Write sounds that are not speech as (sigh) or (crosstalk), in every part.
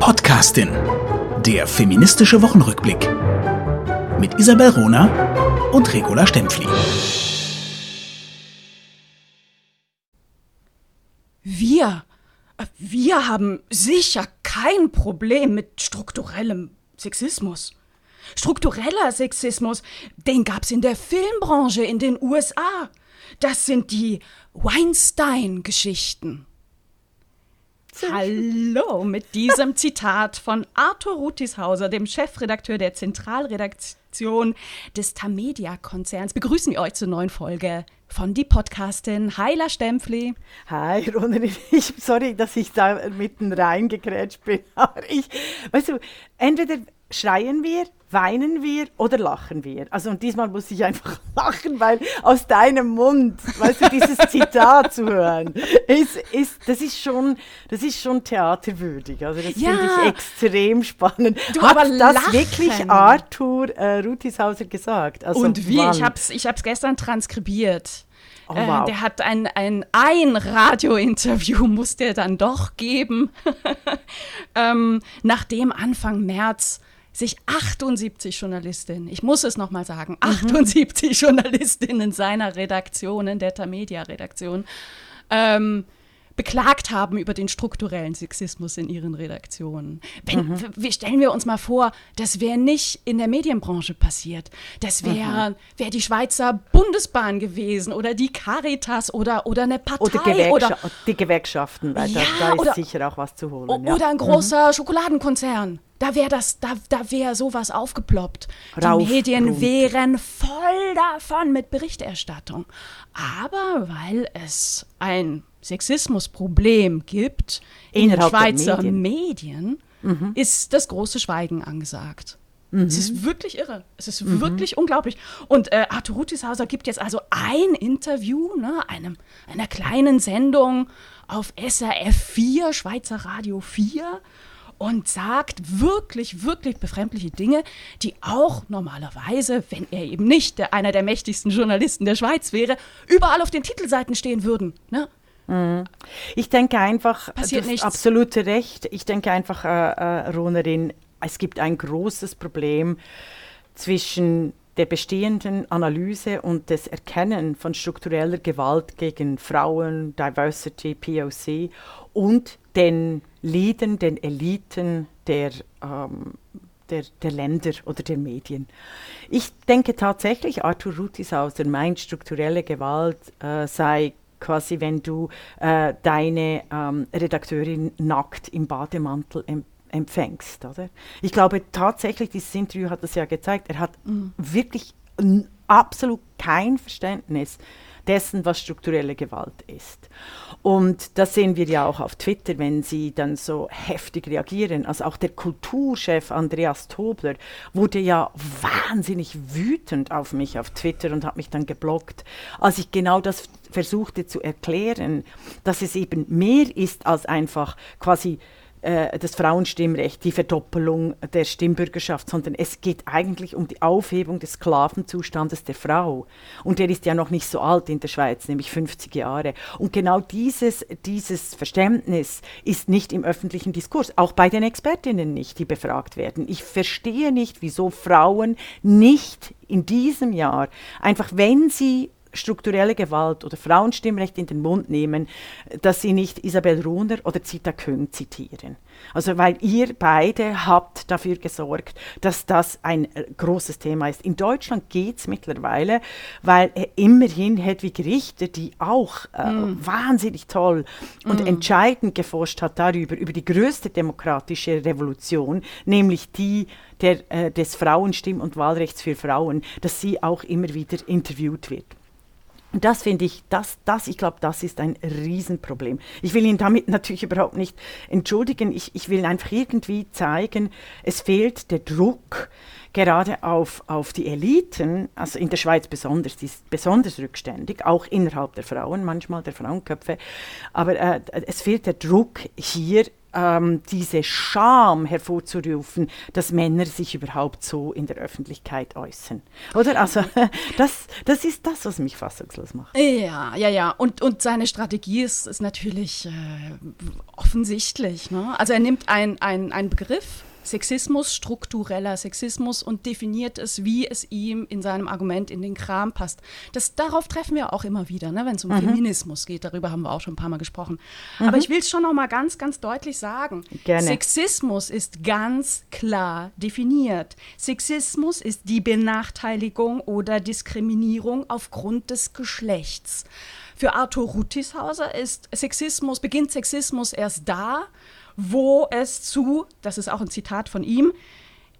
Podcastin. Der feministische Wochenrückblick. Mit Isabel Rona und Regula Stempfli. Wir, wir haben sicher kein Problem mit strukturellem Sexismus. Struktureller Sexismus, den gab's in der Filmbranche in den USA. Das sind die Weinstein-Geschichten. Hallo mit diesem Zitat von Arthur Rutishauser, dem Chefredakteur der Zentralredaktion des Tamedia-Konzerns. Begrüßen wir euch zur neuen Folge von die Podcastin Heila Stempfli. Hi, Ronerin. (laughs) Ich, sorry, dass ich da mitten reingekrätscht bin. (laughs) Aber ich, weißt du, entweder schreien wir, weinen wir oder lachen wir? Also und diesmal muss ich einfach (laughs) lachen, weil aus deinem Mund, weißt du, dieses (laughs) Zitat zu hören, ist, ist, das ist schon, das ist schon theaterwürdig. Also das ja. finde ich extrem spannend. Du, Hat das lachen. wirklich Arthur äh, Rutishauser gesagt? Also und wie? Wann? Ich habe es ich gestern transkribiert. Oh, äh, wow. äh, der hat ein, ein, ein Radiointerview, muss der dann doch geben, (laughs) ähm, nachdem Anfang März sich 78 Journalistinnen, ich muss es nochmal sagen, 78 mhm. Journalistinnen seiner Redaktionen, der Tamedia-Redaktion, ähm, beklagt haben über den strukturellen Sexismus in ihren Redaktionen. Wenn, mhm. wie, stellen wir uns mal vor, das wäre nicht in der Medienbranche passiert. Das wäre mhm. wär die Schweizer Bundesbahn gewesen oder die Caritas oder, oder eine Partei. Oder, Gewerkscha oder die Gewerkschaften, weil ja, da, da, ist oder, sicher auch was zu holen. Oder ja. ein großer mhm. Schokoladenkonzern. Da wäre das, da, da wäre sowas aufgeploppt. Rauf, die Medien rund. wären voll davon mit Berichterstattung. Aber weil es ein Sexismusproblem gibt in den Schweizer Medien, Medien mhm. ist das große Schweigen angesagt. Mhm. Es ist wirklich irre. Es ist mhm. wirklich unglaublich. Und äh, Arthur Rutishauser gibt jetzt also ein Interview, ne, einem, einer kleinen Sendung auf SRF 4, Schweizer Radio 4 und sagt wirklich, wirklich befremdliche Dinge, die auch normalerweise, wenn er eben nicht der, einer der mächtigsten Journalisten der Schweiz wäre, überall auf den Titelseiten stehen würden. Ne? Mhm. Ich denke einfach, Passiert du hast absolute Recht. Ich denke einfach, äh, äh, Ronerin, es gibt ein großes Problem zwischen der bestehenden Analyse und des Erkennen von struktureller Gewalt gegen Frauen, Diversity, POC und den Leadern, den Eliten der, ähm, der, der, Länder oder der Medien. Ich denke tatsächlich, Arthur Rutishauser meint, strukturelle Gewalt äh, sei quasi, wenn du äh, deine ähm, Redakteurin nackt im Bademantel empfängst empfängst. Oder? Ich glaube tatsächlich, dieses Interview hat das ja gezeigt, er hat mhm. wirklich absolut kein Verständnis dessen, was strukturelle Gewalt ist. Und das sehen wir ja auch auf Twitter, wenn sie dann so heftig reagieren. Also auch der Kulturchef Andreas Tobler wurde ja wahnsinnig wütend auf mich auf Twitter und hat mich dann geblockt, als ich genau das versuchte zu erklären, dass es eben mehr ist als einfach quasi äh, das Frauenstimmrecht, die Verdoppelung der Stimmbürgerschaft, sondern es geht eigentlich um die Aufhebung des Sklavenzustandes der Frau. Und der ist ja noch nicht so alt in der Schweiz, nämlich 50 Jahre. Und genau dieses, dieses Verständnis ist nicht im öffentlichen Diskurs, auch bei den Expertinnen nicht, die befragt werden. Ich verstehe nicht, wieso Frauen nicht in diesem Jahr, einfach wenn sie strukturelle Gewalt oder Frauenstimmrecht in den Mund nehmen, dass sie nicht Isabel Runer oder Zita Küng zitieren. Also weil ihr beide habt dafür gesorgt, dass das ein äh, großes Thema ist. In Deutschland geht es mittlerweile, weil immerhin Hedwig Richter, die auch äh, mm. wahnsinnig toll und mm. entscheidend geforscht hat darüber, über die größte demokratische Revolution, nämlich die der, äh, des Frauenstimm- und Wahlrechts für Frauen, dass sie auch immer wieder interviewt wird. Und das finde ich, das, das, ich glaube, das ist ein Riesenproblem. Ich will ihn damit (laughs) natürlich überhaupt nicht entschuldigen. Ich, ich will einfach irgendwie zeigen, es fehlt der Druck gerade auf, auf die Eliten, also in der Schweiz besonders, die ist besonders rückständig, auch innerhalb der Frauen, manchmal der Frauenköpfe. Aber äh, es fehlt der Druck hier ähm, diese Scham hervorzurufen, dass Männer sich überhaupt so in der Öffentlichkeit äußern. Oder? Also (laughs) das, das ist das, was mich fassungslos macht. Ja, ja, ja. Und, und seine Strategie ist, ist natürlich äh, offensichtlich. Ne? Also er nimmt einen Begriff, Sexismus, struktureller Sexismus und definiert es, wie es ihm in seinem Argument in den Kram passt. Das, darauf treffen wir auch immer wieder, ne, wenn es um mhm. Feminismus geht. Darüber haben wir auch schon ein paar Mal gesprochen. Mhm. Aber ich will es schon noch mal ganz, ganz deutlich sagen. Gerne. Sexismus ist ganz klar definiert. Sexismus ist die Benachteiligung oder Diskriminierung aufgrund des Geschlechts. Für Arthur Rutishauser ist Sexismus, beginnt Sexismus erst da, wo es zu, das ist auch ein Zitat von ihm,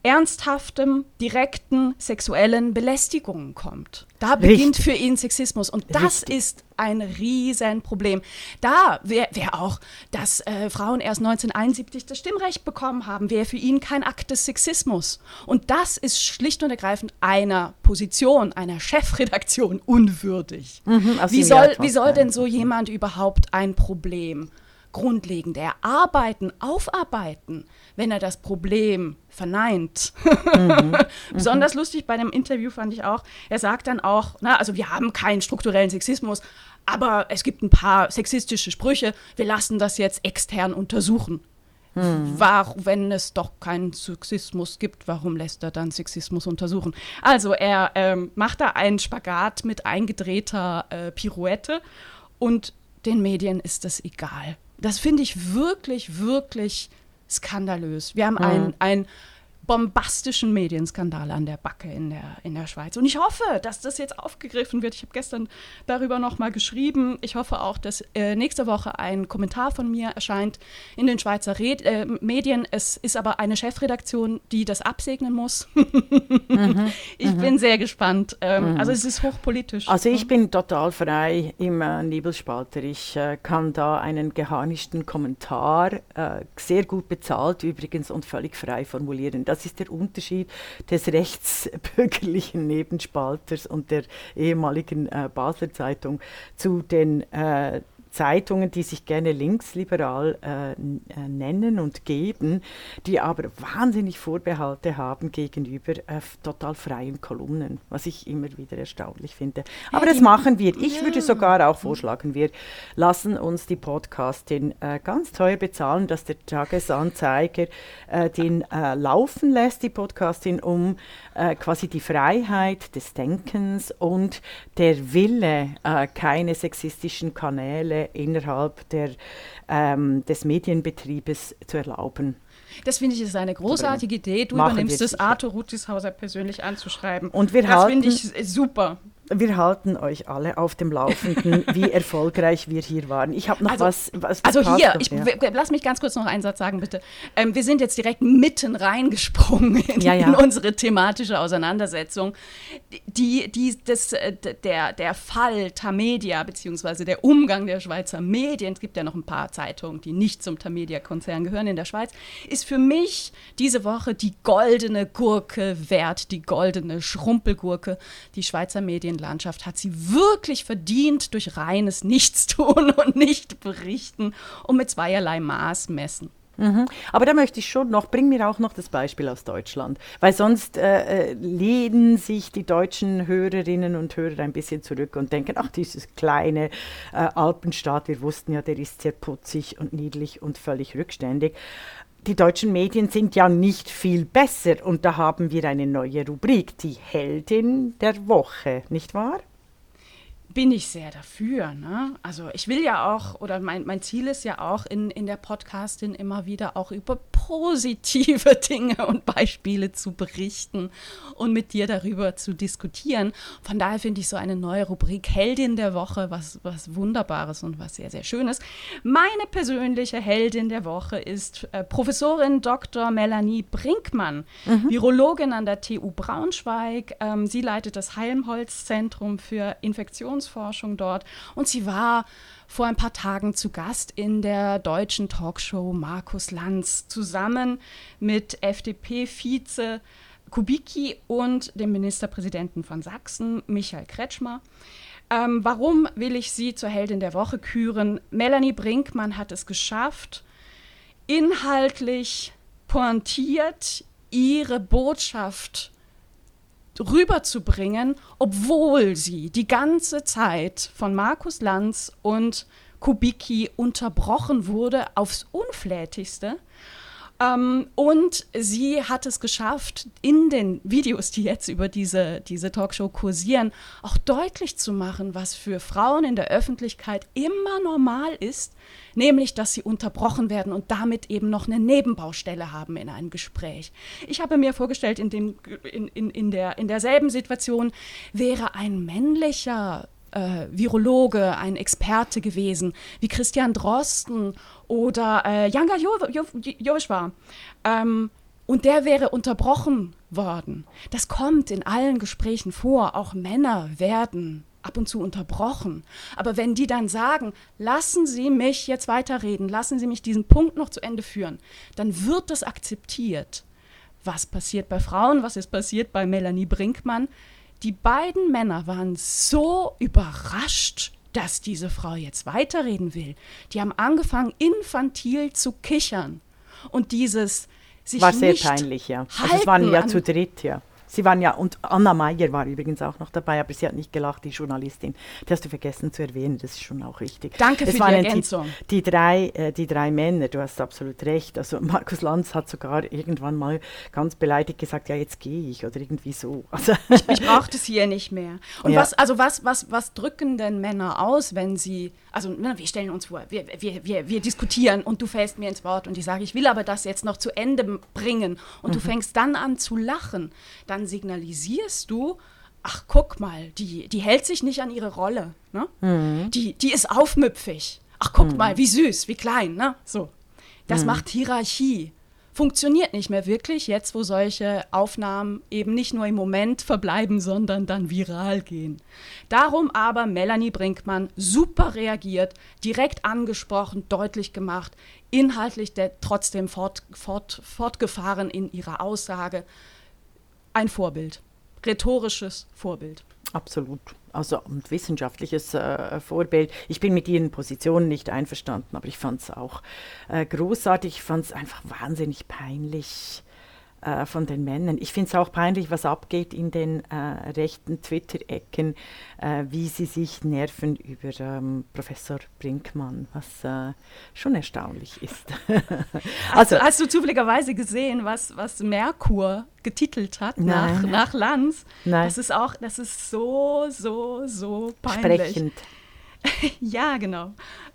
ernsthaftem, direkten sexuellen Belästigungen kommt. Da beginnt Richtig. für ihn Sexismus und das Richtig. ist ein Riesenproblem. Da wäre wär auch, dass äh, Frauen erst 1971 das Stimmrecht bekommen haben, wäre für ihn kein Akt des Sexismus. Und das ist schlicht und ergreifend einer Position, einer Chefredaktion unwürdig. Mhm, wie soll, wie soll denn so jemand überhaupt ein Problem grundlegend erarbeiten, aufarbeiten, wenn er das Problem verneint. Mhm. (laughs) Besonders lustig bei dem Interview fand ich auch, er sagt dann auch, na, also wir haben keinen strukturellen Sexismus, aber es gibt ein paar sexistische Sprüche, wir lassen das jetzt extern untersuchen. Mhm. War, wenn es doch keinen Sexismus gibt, warum lässt er dann Sexismus untersuchen? Also er ähm, macht da einen Spagat mit eingedrehter äh, Pirouette und den Medien ist es egal. Das finde ich wirklich, wirklich skandalös. Wir haben mhm. ein, ein bombastischen Medienskandal an der Backe in der, in der Schweiz. Und ich hoffe, dass das jetzt aufgegriffen wird. Ich habe gestern darüber nochmal geschrieben. Ich hoffe auch, dass äh, nächste Woche ein Kommentar von mir erscheint in den Schweizer Red äh, Medien. Es ist aber eine Chefredaktion, die das absegnen muss. (laughs) mhm, ich mhm. bin sehr gespannt. Ähm, mhm. Also es ist hochpolitisch. Also ich bin total frei im äh, Nebelspalter. Ich äh, kann da einen geharnischten Kommentar, äh, sehr gut bezahlt übrigens und völlig frei formulieren. Das ist der Unterschied des rechtsbürgerlichen Nebenspalters und der ehemaligen äh, Basler Zeitung zu den äh, Zeitungen, die sich gerne linksliberal äh, äh, nennen und geben, die aber wahnsinnig Vorbehalte haben gegenüber äh, total freien Kolumnen, was ich immer wieder erstaunlich finde. Aber das machen wir. Ich würde sogar auch vorschlagen, wir lassen uns die Podcastin äh, ganz teuer bezahlen, dass der Tagesanzeiger äh, den äh, laufen lässt, die Podcastin, um quasi die Freiheit des Denkens und der Wille, keine sexistischen Kanäle innerhalb der, ähm, des Medienbetriebes zu erlauben. Das finde ich ist eine großartige Idee. Du Machen übernimmst es, Arthur Rutishauser persönlich anzuschreiben. Und wir das finde ich super wir halten euch alle auf dem Laufenden, (laughs) wie erfolgreich wir hier waren. Ich habe noch also, was, was. Also hier, ich, lass mich ganz kurz noch einen Satz sagen, bitte. Ähm, wir sind jetzt direkt mitten reingesprungen in, ja, ja. in unsere thematische Auseinandersetzung. Die, die, das, äh, der, der Fall Tamedia, beziehungsweise der Umgang der Schweizer Medien, es gibt ja noch ein paar Zeitungen, die nicht zum Tamedia-Konzern gehören in der Schweiz, ist für mich diese Woche die goldene Gurke wert, die goldene Schrumpelgurke. Die Schweizer Medien Medienlandschaft hat sie wirklich verdient durch reines Nichtstun (laughs) und Nichtberichten und mit zweierlei Maß messen. Mhm. Aber da möchte ich schon noch, bring mir auch noch das Beispiel aus Deutschland, weil sonst äh, äh, lehnen sich die deutschen Hörerinnen und Hörer ein bisschen zurück und denken, ach, dieses kleine äh, Alpenstaat, wir wussten ja, der ist sehr putzig und niedlich und völlig rückständig die deutschen Medien sind ja nicht viel besser und da haben wir eine neue Rubrik, die Heldin der Woche, nicht wahr? Bin ich sehr dafür. Ne? Also ich will ja auch, oder mein, mein Ziel ist ja auch in, in der Podcastin immer wieder auch über positive (laughs) Dinge und Beispiele zu berichten und mit dir darüber zu diskutieren. Von daher finde ich so eine neue Rubrik Heldin der Woche was, was Wunderbares und was sehr, sehr Schönes. Meine persönliche Heldin der Woche ist äh, Professorin Dr. Melanie Brinkmann, mhm. Virologin an der TU Braunschweig. Ähm, sie leitet das Helmholtz-Zentrum für Infektions Religionsforschung dort und sie war vor ein paar Tagen zu Gast in der deutschen Talkshow Markus Lanz zusammen mit FDP-Vize Kubicki und dem Ministerpräsidenten von Sachsen, Michael Kretschmer. Ähm, warum will ich sie zur Heldin der Woche küren? Melanie Brinkmann hat es geschafft, inhaltlich pointiert ihre Botschaft rüberzubringen, obwohl sie die ganze Zeit von Markus Lanz und Kubicki unterbrochen wurde aufs Unflätigste. Ähm, und sie hat es geschafft, in den Videos, die jetzt über diese, diese Talkshow kursieren, auch deutlich zu machen, was für Frauen in der Öffentlichkeit immer normal ist, nämlich dass sie unterbrochen werden und damit eben noch eine Nebenbaustelle haben in einem Gespräch. Ich habe mir vorgestellt, in, dem, in, in, in, der, in derselben Situation wäre ein männlicher äh, Virologe, ein Experte gewesen, wie Christian Drosten oder äh, Janga Joshua. Ähm, und der wäre unterbrochen worden. Das kommt in allen Gesprächen vor. Auch Männer werden ab und zu unterbrochen. Aber wenn die dann sagen, lassen Sie mich jetzt weiterreden, lassen Sie mich diesen Punkt noch zu Ende führen, dann wird das akzeptiert. Was passiert bei Frauen? Was ist passiert bei Melanie Brinkmann? Die beiden Männer waren so überrascht, dass diese Frau jetzt weiterreden will. Die haben angefangen, infantil zu kichern. Und dieses sich War sehr peinlich, ja. Also es waren ja zu dritt, ja. Sie waren ja, und Anna Meyer war übrigens auch noch dabei, aber sie hat nicht gelacht, die Journalistin. Die hast du vergessen zu erwähnen, das ist schon auch richtig. Danke es für die Ergänzung. Die, die, drei, äh, die drei Männer, du hast absolut recht. Also Markus Lanz hat sogar irgendwann mal ganz beleidigt gesagt, ja, jetzt gehe ich oder irgendwie so. (laughs) Also ich, ich brauche das hier nicht mehr. Und ja. was, also was, was, was drücken denn Männer aus, wenn sie, also wir stellen uns vor, wir, wir, wir, wir diskutieren und du fällst mir ins Wort und ich sage, ich will aber das jetzt noch zu Ende bringen und mhm. du fängst dann an zu lachen, dann dann signalisierst du, ach guck mal, die, die hält sich nicht an ihre Rolle. Ne? Mhm. Die, die ist aufmüpfig. Ach guck mhm. mal, wie süß, wie klein. Ne? So. Das mhm. macht Hierarchie. Funktioniert nicht mehr wirklich, jetzt wo solche Aufnahmen eben nicht nur im Moment verbleiben, sondern dann viral gehen. Darum aber Melanie Brinkmann super reagiert, direkt angesprochen, deutlich gemacht, inhaltlich trotzdem fort, fort, fortgefahren in ihrer Aussage ein Vorbild, rhetorisches Vorbild. Absolut. Also ein wissenschaftliches äh, Vorbild. Ich bin mit ihren Positionen nicht einverstanden, aber ich fand es auch äh, großartig. Ich fand es einfach wahnsinnig peinlich, äh, von den Männern. Ich finde es auch peinlich, was abgeht in den äh, rechten Twitter-Ecken, äh, wie sie sich nerven über ähm, Professor Brinkmann, was äh, schon erstaunlich ist. (laughs) also, hast, hast, du zufälligerweise gesehen, was, was Merkur getitelt hat nach, nach Lanz? Nein. Das ist auch, das ist so, so, so peinlich. Sprechend. (laughs) ja, genau.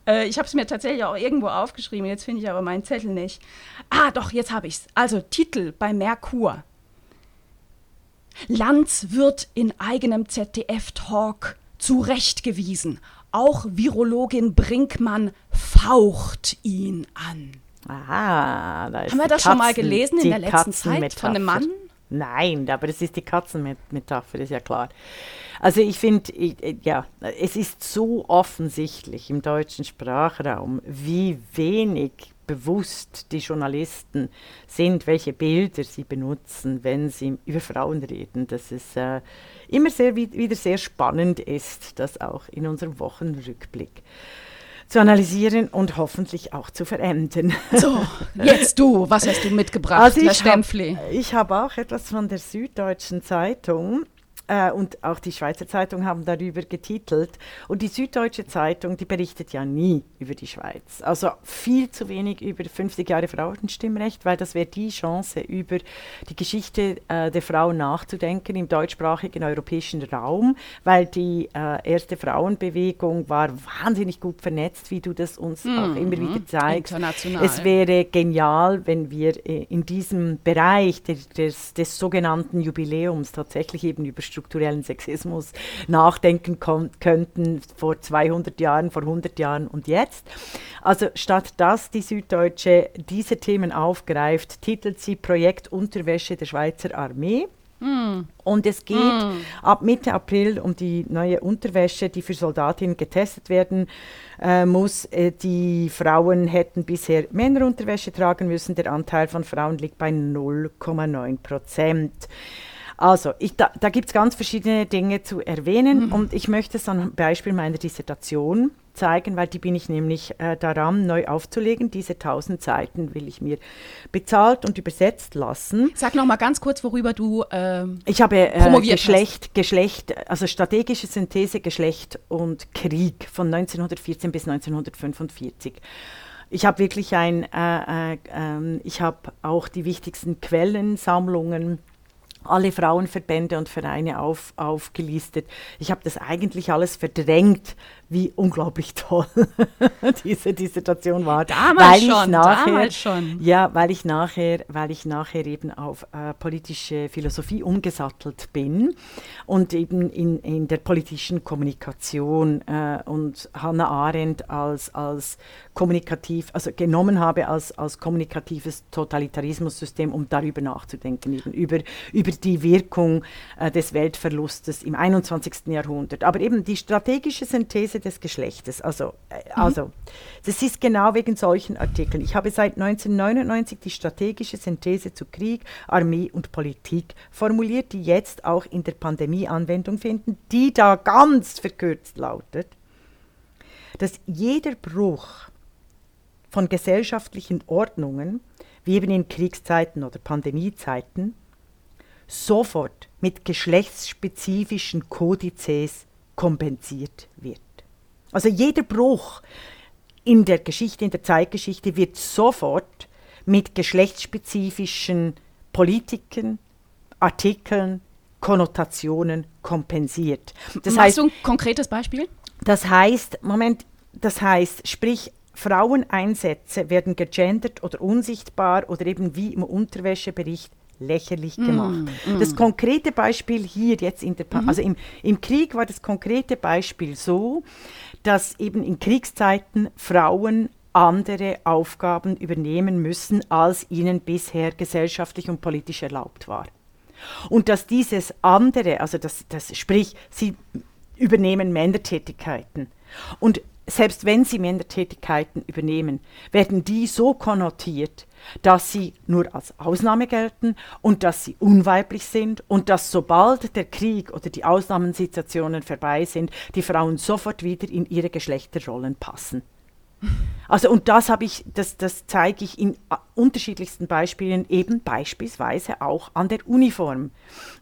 Äh, ich habe es mir tatsächlich auch irgendwo aufgeschrieben, jetzt finde ich aber meinen Zettel nicht. Ah, doch, jetzt habe ich es. Also Titel bei Merkur. Lanz wird in eigenem ZDF-Talk zurechtgewiesen. Auch Virologin Brinkmann faucht ihn an. Aha, da ist Haben wir das Katzen, schon mal gelesen in der letzten Zeit von einem Mann? Nein, aber das ist die Katzenmetapher, ist ja klar. Also ich finde, ja, es ist so offensichtlich im deutschen Sprachraum, wie wenig bewusst die Journalisten sind, welche Bilder sie benutzen, wenn sie über Frauen reden, dass es äh, immer sehr, wieder sehr spannend ist, das auch in unserem Wochenrückblick zu analysieren und hoffentlich auch zu verändern. (laughs) So, jetzt du, was hast du mitgebracht, also Herr Stempfli? ich habe auch etwas von der Süddeutschen Zeitung äh, und auch die Schweizer Zeitung haben darüber getitelt. Und die Süddeutsche Zeitung, die berichtet ja nie über die Schweiz. Also viel zu wenig über 50 Jahre Frauenstimmrecht, weil das wäre die Chance, über die Geschichte äh, der Frauen nachzudenken im deutschsprachigen europäischen Raum, weil die äh, erste Frauenbewegung war wahnsinnig gut vernetzt, wie du das uns mhm. auch immer wieder zeigst. Es wäre genial, wenn wir äh, in diesem Bereich des, des, des sogenannten Jubiläums tatsächlich eben über strukturellen Sexismus nachdenken könnten vor 200 Jahren, vor 100 Jahren und jetzt. Also statt dass die Süddeutsche diese Themen aufgreift, titelt sie Projekt Unterwäsche der Schweizer Armee. Mm. Und es geht mm. ab Mitte April um die neue Unterwäsche, die für Soldatinnen getestet werden äh, muss. Äh, die Frauen hätten bisher Männerunterwäsche tragen müssen. Der Anteil von Frauen liegt bei 0,9 Prozent. Also, ich, da, da gibt es ganz verschiedene Dinge zu erwähnen mhm. und ich möchte es am Beispiel meiner Dissertation zeigen, weil die bin ich nämlich äh, daran, neu aufzulegen. Diese 1000 Seiten will ich mir bezahlt und übersetzt lassen. Sag noch mal ganz kurz, worüber du äh, Ich habe äh, Geschlecht, hast. Geschlecht, also strategische Synthese, Geschlecht und Krieg von 1914 bis 1945. Ich habe wirklich ein, äh, äh, ähm, ich habe auch die wichtigsten Quellensammlungen alle Frauenverbände und Vereine auf, aufgelistet. Ich habe das eigentlich alles verdrängt, wie unglaublich toll (laughs) diese Dissertation war. Damals schon, nachher, damals schon. Ja, weil ich nachher, weil ich nachher eben auf äh, politische Philosophie umgesattelt bin und eben in, in der politischen Kommunikation äh, und Hannah Arendt als, als kommunikativ, also genommen habe als, als kommunikatives Totalitarismussystem, um darüber nachzudenken, eben über, über die Wirkung äh, des Weltverlustes im 21. Jahrhundert. Aber eben die strategische Synthese des Geschlechtes, also, äh, mhm. also das ist genau wegen solchen Artikeln. Ich habe seit 1999 die strategische Synthese zu Krieg, Armee und Politik formuliert, die jetzt auch in der Pandemie Anwendung finden, die da ganz verkürzt lautet, dass jeder Bruch von gesellschaftlichen Ordnungen, wie eben in Kriegszeiten oder Pandemiezeiten, sofort mit geschlechtsspezifischen Kodizes kompensiert wird. Also jeder Bruch in der Geschichte, in der Zeitgeschichte wird sofort mit geschlechtsspezifischen Politiken, Artikeln, Konnotationen kompensiert. Das Machst heißt, du ein konkretes Beispiel? Das heißt, Moment, das heißt, sprich, Fraueneinsätze werden gegendert oder unsichtbar oder eben wie im Unterwäschebericht lächerlich mm, gemacht. Mm, mm. Das konkrete Beispiel hier jetzt in der, pa mhm. also im, im Krieg war das konkrete Beispiel so, dass eben in Kriegszeiten Frauen andere Aufgaben übernehmen müssen, als ihnen bisher gesellschaftlich und politisch erlaubt war. Und dass dieses andere, also das, das sprich, sie übernehmen Männertätigkeiten. Und selbst wenn sie Männertätigkeiten übernehmen, werden die so konnotiert, dass sie nur als Ausnahme gelten und dass sie unweiblich sind und dass sobald der Krieg oder die Ausnahmensituationen vorbei sind, die Frauen sofort wieder in ihre Geschlechterrollen passen. Also und das habe ich, das, das zeige ich in äh, unterschiedlichsten Beispielen, eben beispielsweise auch an der Uniform.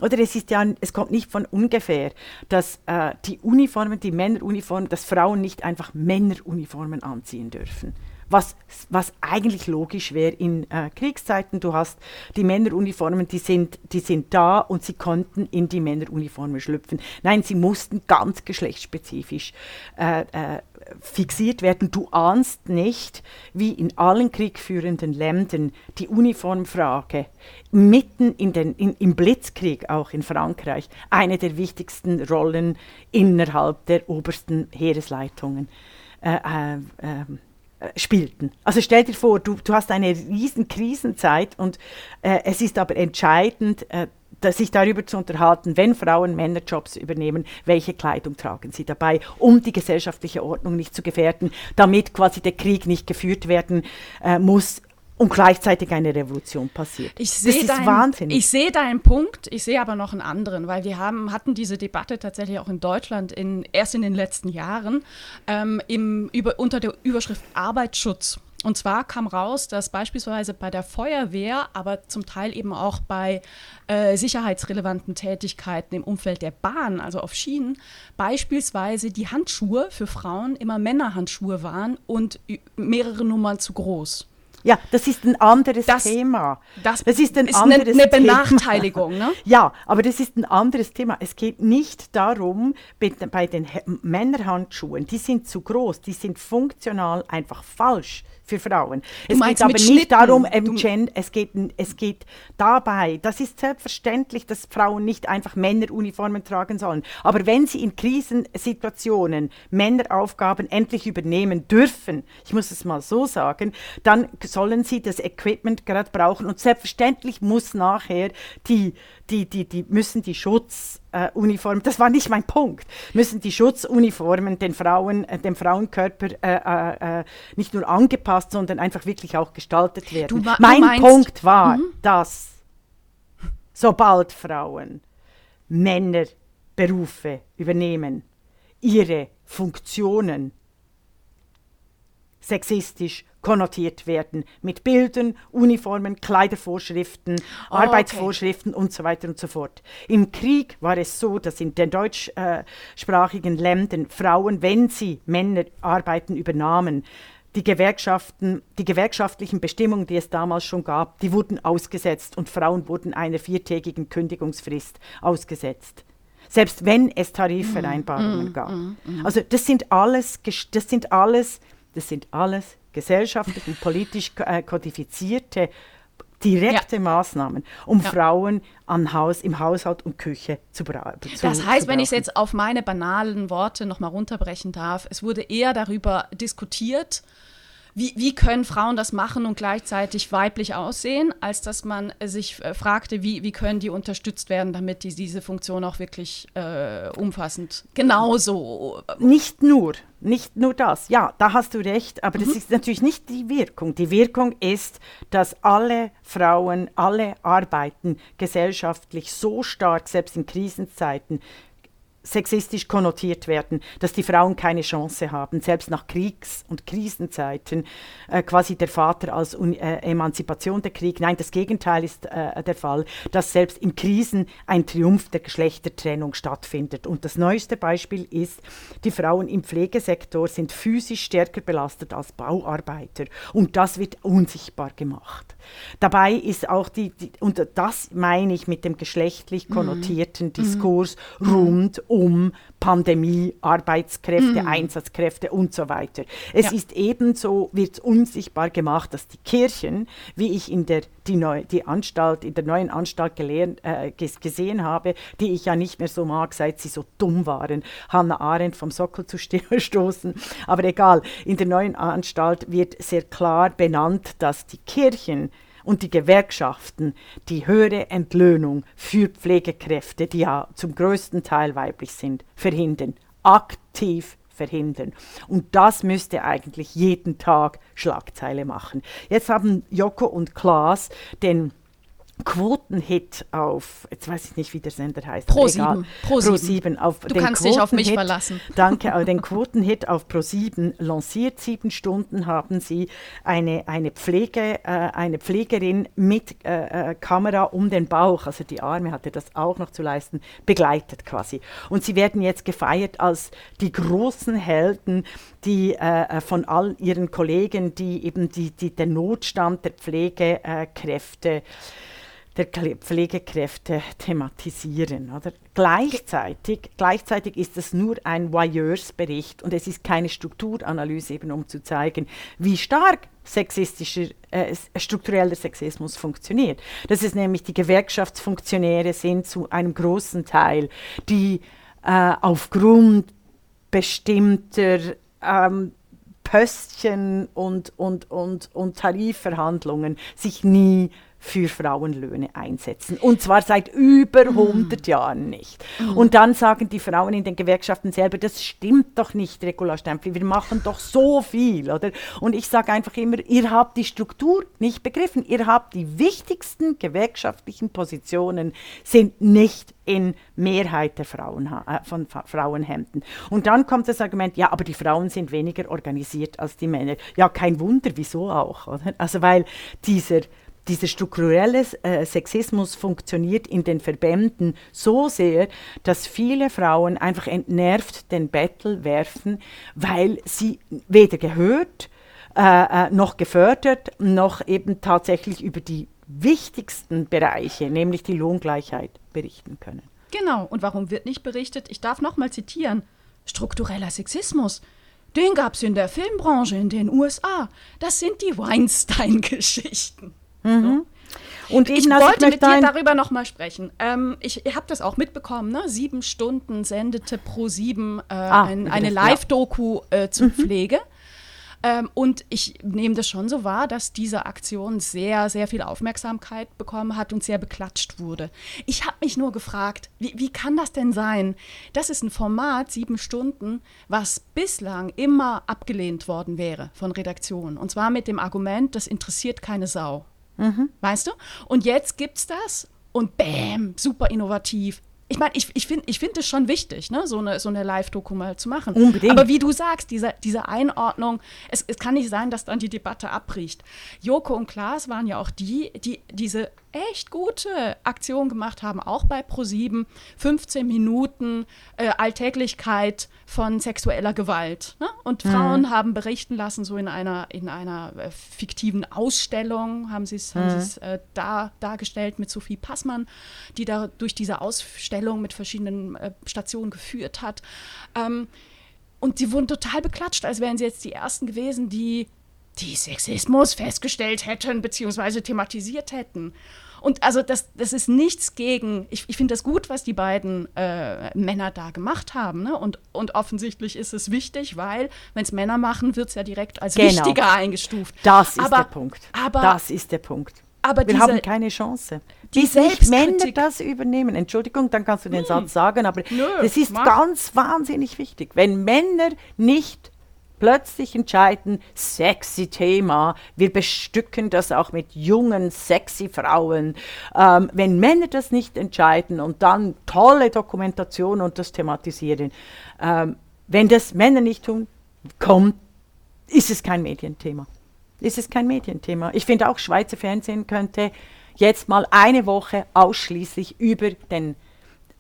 Oder es ist ja, es kommt nicht von ungefähr, dass äh, die Uniformen, die Männeruniformen, dass Frauen nicht einfach Männeruniformen anziehen dürfen was, was eigentlich logisch wäre in äh, Kriegszeiten. Du hast die Männeruniformen, die sind, die sind da und sie konnten in die Männeruniformen schlüpfen. Nein, sie mussten ganz geschlechtsspezifisch äh, äh, fixiert werden. Du ahnst nicht, wie in allen kriegführenden Ländern die Uniformfrage mitten in den, in, im Blitzkrieg, auch in Frankreich, eine der wichtigsten Rollen innerhalb der obersten Heeresleitungen äh, äh, ähm, äh, spielten. Also stell dir vor, du, du hast eine riesen Krisenzeit und äh, es ist aber entscheidend, äh, sich darüber zu unterhalten, wenn Frauen Männerjobs übernehmen, welche Kleidung tragen sie dabei, um die gesellschaftliche Ordnung nicht zu gefährden, damit quasi der Krieg nicht geführt werden äh, muss und gleichzeitig eine Revolution passiert. Ich das ist wahnsinnig. Ich sehe deinen Punkt, ich sehe aber noch einen anderen, weil wir haben, hatten diese Debatte tatsächlich auch in Deutschland in, erst in den letzten Jahren ähm, im, über, unter der Überschrift Arbeitsschutz. Und zwar kam raus, dass beispielsweise bei der Feuerwehr, aber zum Teil eben auch bei äh, sicherheitsrelevanten Tätigkeiten im Umfeld der Bahn, also auf Schienen, beispielsweise die Handschuhe für Frauen immer Männerhandschuhe waren und mehrere Nummern zu groß. Ja, das ist ein anderes das, Thema. Das, das ist ein ist anderes eine, eine Benachteiligung, ne? (laughs) Ja, aber das ist ein anderes Thema. Es geht nicht darum, bei den Männerhandschuhen, die sind zu groß, die sind funktional einfach falsch für Frauen. Es geht aber nicht darum, ähm, Gen, es, geht, es geht dabei, das ist selbstverständlich, dass Frauen nicht einfach Männeruniformen tragen sollen. Aber wenn sie in Krisensituationen Männeraufgaben endlich übernehmen dürfen, ich muss es mal so sagen, dann sollen sie das Equipment gerade brauchen. Und selbstverständlich muss nachher die, die, die, die müssen die Schutz äh, das war nicht mein Punkt, müssen die Schutzuniformen den Frauen, äh, dem Frauenkörper äh, äh, äh nicht nur angepasst, sondern einfach wirklich auch gestaltet werden. Du, mein meinst, Punkt war, mhm. dass sobald Frauen Männerberufe übernehmen, ihre Funktionen sexistisch konnotiert werden mit Bildern, Uniformen, Kleidervorschriften, oh, Arbeitsvorschriften okay. und so weiter und so fort. Im Krieg war es so, dass in den deutschsprachigen Ländern Frauen, wenn sie Männer Arbeiten übernahmen, die Gewerkschaften, die gewerkschaftlichen Bestimmungen, die es damals schon gab, die wurden ausgesetzt und Frauen wurden einer viertägigen Kündigungsfrist ausgesetzt. Selbst wenn es Tarifvereinbarungen mm, gab. Mm, mm. Also das sind alles, das sind alles, das sind alles gesellschaftlich und politisch äh, kodifizierte direkte ja. Maßnahmen, um ja. Frauen am Haus, im Haushalt und Küche zu brauchen. Das heißt, wenn ich es jetzt auf meine banalen Worte nochmal runterbrechen darf, es wurde eher darüber diskutiert, wie, wie können Frauen das machen und gleichzeitig weiblich aussehen, als dass man sich äh, fragte, wie, wie können die unterstützt werden, damit die diese Funktion auch wirklich äh, umfassend genauso. Äh, nicht nur, nicht nur das. Ja, da hast du recht, aber mhm. das ist natürlich nicht die Wirkung. Die Wirkung ist, dass alle Frauen, alle Arbeiten gesellschaftlich so stark, selbst in Krisenzeiten, sexistisch konnotiert werden, dass die Frauen keine Chance haben, selbst nach Kriegs- und Krisenzeiten äh, quasi der Vater als Un äh, Emanzipation der Krieg. Nein, das Gegenteil ist äh, der Fall, dass selbst in Krisen ein Triumph der Geschlechtertrennung stattfindet. Und das neueste Beispiel ist, die Frauen im Pflegesektor sind physisch stärker belastet als Bauarbeiter und das wird unsichtbar gemacht. Dabei ist auch die, die und das meine ich mit dem geschlechtlich mhm. konnotierten mhm. Diskurs rund um Pandemie, Arbeitskräfte, mhm. Einsatzkräfte und so weiter. Es ja. ist ebenso, wird unsichtbar gemacht, dass die Kirchen, wie ich in der, die, neu, die Anstalt, in der neuen Anstalt gelehrt, äh, gesehen habe, die ich ja nicht mehr so mag, seit sie so dumm waren, Hannah Arendt vom Sockel zu (laughs) stoßen. Aber egal, in der neuen Anstalt wird sehr klar benannt, dass die Kirchen und die Gewerkschaften die höhere Entlöhnung für Pflegekräfte, die ja zum größten Teil weiblich sind, verhindern. Aktiv verhindern. Und das müsste eigentlich jeden Tag Schlagzeile machen. Jetzt haben Joko und Klaas den Quotenhit auf, jetzt weiß ich nicht, wie der Sender heißt. Pro 7. Pro 7. Auf du kannst dich auf mich verlassen. (laughs) Danke, den Quotenhit auf Pro 7 lanciert. Sieben Stunden haben sie eine, eine, Pflege, äh, eine Pflegerin mit äh, äh, Kamera um den Bauch, also die Arme hatte das auch noch zu leisten, begleitet quasi. Und sie werden jetzt gefeiert als die großen Helden, die äh, äh von all ihren Kollegen, die eben die, die, den Notstand der Pflegekräfte der Pflegekräfte thematisieren. Oder? Gleichzeitig, gleichzeitig ist es nur ein Voyeursbericht und es ist keine Strukturanalyse, eben um zu zeigen, wie stark sexistischer, äh, struktureller Sexismus funktioniert. Dass es nämlich die Gewerkschaftsfunktionäre sind zu einem großen Teil, die äh, aufgrund bestimmter ähm, Pöstchen und, und, und, und Tarifverhandlungen sich nie für Frauenlöhne einsetzen. Und zwar seit über 100 mm. Jahren nicht. Mm. Und dann sagen die Frauen in den Gewerkschaften selber, das stimmt doch nicht, Regula Stempel, wir machen doch so viel. Oder? Und ich sage einfach immer, ihr habt die Struktur nicht begriffen. Ihr habt die wichtigsten gewerkschaftlichen Positionen sind nicht in Mehrheit der Frauen, äh, von Frauenhemden. Und dann kommt das Argument, ja, aber die Frauen sind weniger organisiert als die Männer. Ja, kein Wunder, wieso auch. Oder? Also weil dieser dieser strukturelle äh, Sexismus funktioniert in den Verbänden so sehr, dass viele Frauen einfach entnervt den Bettel werfen, weil sie weder gehört äh, äh, noch gefördert noch eben tatsächlich über die wichtigsten Bereiche, nämlich die Lohngleichheit, berichten können. Genau. Und warum wird nicht berichtet? Ich darf noch mal zitieren. Struktureller Sexismus. Den gab es in der Filmbranche in den USA. Das sind die Weinstein-Geschichten. Mhm. Und ich wollte ich mit dir darüber nochmal sprechen. Ähm, ich ich habe das auch mitbekommen, ne? sieben Stunden sendete pro sieben äh, ah, ein, eine Live-Doku äh, zur mhm. Pflege. Ähm, und ich nehme das schon so wahr, dass diese Aktion sehr, sehr viel Aufmerksamkeit bekommen hat und sehr beklatscht wurde. Ich habe mich nur gefragt, wie, wie kann das denn sein? Das ist ein Format, sieben Stunden, was bislang immer abgelehnt worden wäre von Redaktionen. Und zwar mit dem Argument, das interessiert keine Sau. Mhm. Weißt du? Und jetzt gibt es das und bam, super innovativ. ich meine, ich, ich finde ich find es schon wichtig, ne, so eine, so eine Live-Doku mal zu machen. Unbedingt. Aber wie du sagst, diese, diese Einordnung, es, es kann nicht sein, dass dann die Debatte abbricht. Joko und Klaas waren ja auch die, die diese echt gute Aktion gemacht haben, auch bei ProSieben. 15 Minuten äh, Alltäglichkeit von sexueller Gewalt. Ne? Und mhm. Frauen mhm. haben berichten lassen, so in einer, in einer äh, fiktiven Ausstellung, haben sie es mhm. äh, da, dargestellt mit Sophie Passmann, die da durch diese Ausstellung mit verschiedenen äh, Stationen geführt hat. Ähm, und sie wurden total beklatscht, als wären sie jetzt die Ersten gewesen, die die Sexismus festgestellt hätten, beziehungsweise thematisiert hätten. Und also das, das ist nichts gegen, ich, ich finde das gut, was die beiden äh, Männer da gemacht haben. Ne? Und, und offensichtlich ist es wichtig, weil wenn es Männer machen, wird es ja direkt als genau. wichtiger eingestuft. Das ist aber, der Punkt. Aber, das ist der Punkt. Aber Wir diese, haben keine Chance. Die nicht Männer das übernehmen. Entschuldigung, dann kannst du den hm. Satz sagen, aber Nö, das ist mach. ganz wahnsinnig wichtig. Wenn Männer nicht plötzlich entscheiden, sexy Thema, wir bestücken das auch mit jungen, sexy Frauen. Ähm, wenn Männer das nicht entscheiden und dann tolle Dokumentation und das thematisieren, ähm, wenn das Männer nicht tun, kommt, ist es kein Medienthema. Ist es kein Medienthema. Ich finde auch, Schweizer Fernsehen könnte jetzt mal eine Woche ausschließlich über den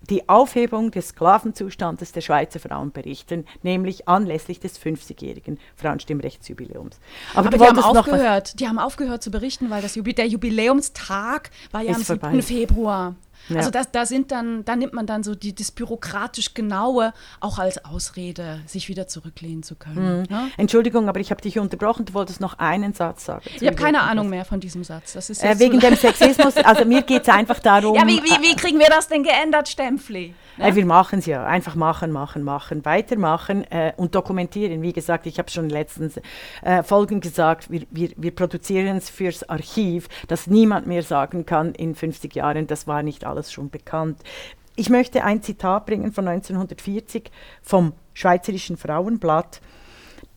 die Aufhebung des Sklavenzustandes der Schweizer Frauen berichten, nämlich anlässlich des 50-jährigen Frauenstimmrechtsjubiläums. Aber, Aber die, haben aufgehört, die haben aufgehört zu berichten, weil das Jubi der Jubiläumstag war ja am 7. Vorbei. Februar. Ja. Also das, da sind dann, da nimmt man dann so die, das bürokratisch Genaue auch als Ausrede, sich wieder zurücklehnen zu können. Mhm. Ne? Entschuldigung, aber ich habe dich unterbrochen, du wolltest noch einen Satz sagen. Ich habe keine Ahnung mehr von diesem Satz. Das ist äh, wegen dem Sexismus, also mir geht es einfach (laughs) darum. Ja, wie, wie, wie, kriegen wir das denn geändert, Stempfli? Ja? Äh, wir machen es ja, einfach machen, machen, machen, weitermachen äh, und dokumentieren. Wie gesagt, ich habe schon in den letzten äh, Folgen gesagt, wir, wir, wir produzieren es fürs Archiv, dass niemand mehr sagen kann in 50 Jahren, das war nicht alles alles schon bekannt. Ich möchte ein Zitat bringen von 1940 vom Schweizerischen Frauenblatt.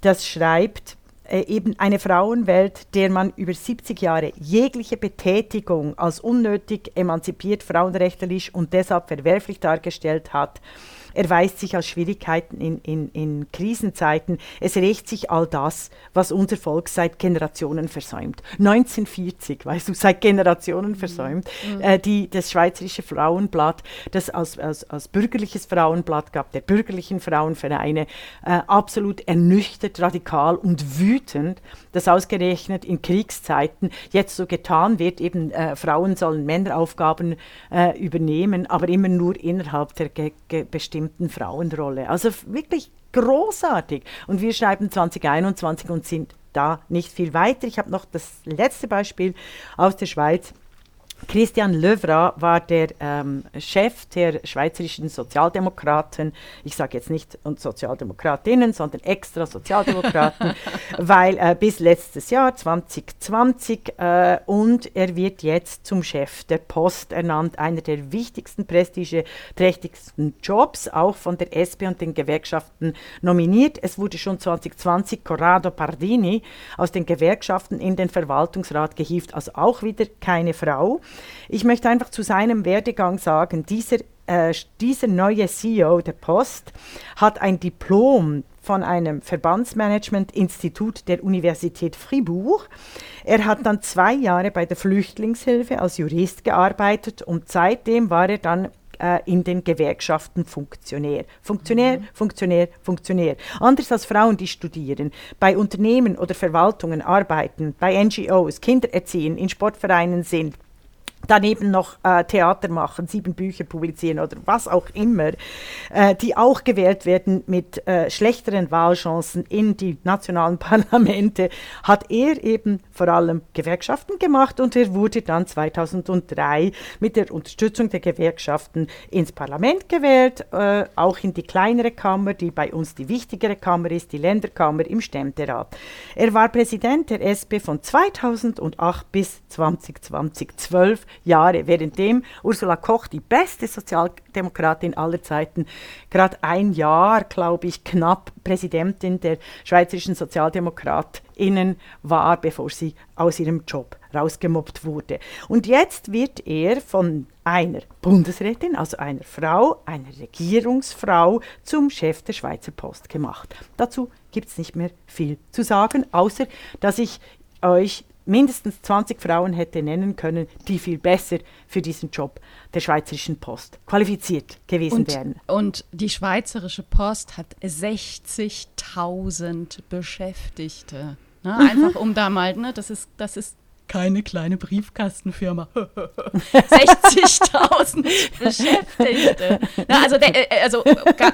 Das schreibt, äh, eben eine Frauenwelt, der man über 70 Jahre jegliche Betätigung als unnötig, emanzipiert, frauenrechtlich und deshalb verwerflich dargestellt hat, erweist sich als Schwierigkeiten in, in, in Krisenzeiten. Es rächt sich all das, was unser Volk seit Generationen versäumt. 1940, weißt du, seit Generationen mhm. versäumt. Mhm. Äh, die, das Schweizerische Frauenblatt, das als, als, als bürgerliches Frauenblatt gab, der bürgerlichen Frauenvereine, äh, absolut ernüchtert, radikal und wütend, dass ausgerechnet in Kriegszeiten jetzt so getan wird, eben äh, Frauen sollen Männeraufgaben äh, übernehmen, aber immer nur innerhalb der bestimmten bestimmten Frauenrolle. Also wirklich großartig. Und wir schreiben 2021 und sind da nicht viel weiter. Ich habe noch das letzte Beispiel aus der Schweiz. Christian Löwra war der ähm, Chef der schweizerischen Sozialdemokraten. Ich sage jetzt nicht Sozialdemokratinnen, sondern extra Sozialdemokraten, (laughs) weil äh, bis letztes Jahr 2020 äh, und er wird jetzt zum Chef der Post ernannt, einer der wichtigsten, prestigeträchtigsten Jobs, auch von der SP und den Gewerkschaften nominiert. Es wurde schon 2020 Corrado Pardini aus den Gewerkschaften in den Verwaltungsrat gehievt, also auch wieder keine Frau. Ich möchte einfach zu seinem Werdegang sagen, dieser, äh, dieser neue CEO der Post hat ein Diplom von einem Verbandsmanagement-Institut der Universität Fribourg. Er hat dann zwei Jahre bei der Flüchtlingshilfe als Jurist gearbeitet und seitdem war er dann äh, in den Gewerkschaften Funktionär. Funktionär, mhm. Funktionär, Funktionär. Anders als Frauen, die studieren, bei Unternehmen oder Verwaltungen arbeiten, bei NGOs, Kinder erziehen, in Sportvereinen sind, daneben noch äh, Theater machen, sieben Bücher publizieren oder was auch immer, äh, die auch gewählt werden mit äh, schlechteren Wahlchancen in die nationalen (laughs) Parlamente, hat er eben vor allem Gewerkschaften gemacht und er wurde dann 2003 mit der Unterstützung der Gewerkschaften ins Parlament gewählt, äh, auch in die kleinere Kammer, die bei uns die wichtigere Kammer ist, die Länderkammer im Ständerat. Er war Präsident der SP von 2008 bis 2020, zwölf Jahre, währenddem Ursula Koch, die beste Sozialdemokratin aller Zeiten, gerade ein Jahr, glaube ich, knapp Präsidentin der Schweizerischen Sozialdemokratinnen war, bevor sie aus ihrem Job rausgemobbt wurde. Und jetzt wird er von einer Bundesrätin, also einer Frau, einer Regierungsfrau, zum Chef der Schweizer Post gemacht. Dazu gibt es nicht mehr viel zu sagen, außer dass ich euch mindestens 20 Frauen hätte nennen können, die viel besser für diesen Job der Schweizerischen Post qualifiziert gewesen und, wären. Und die Schweizerische Post hat 60.000 Beschäftigte. Ne? Mhm. Einfach um da mal, ne, das ist, das ist keine kleine Briefkastenfirma. (laughs) 60.000 Beschäftigte. Na, also, der, äh, also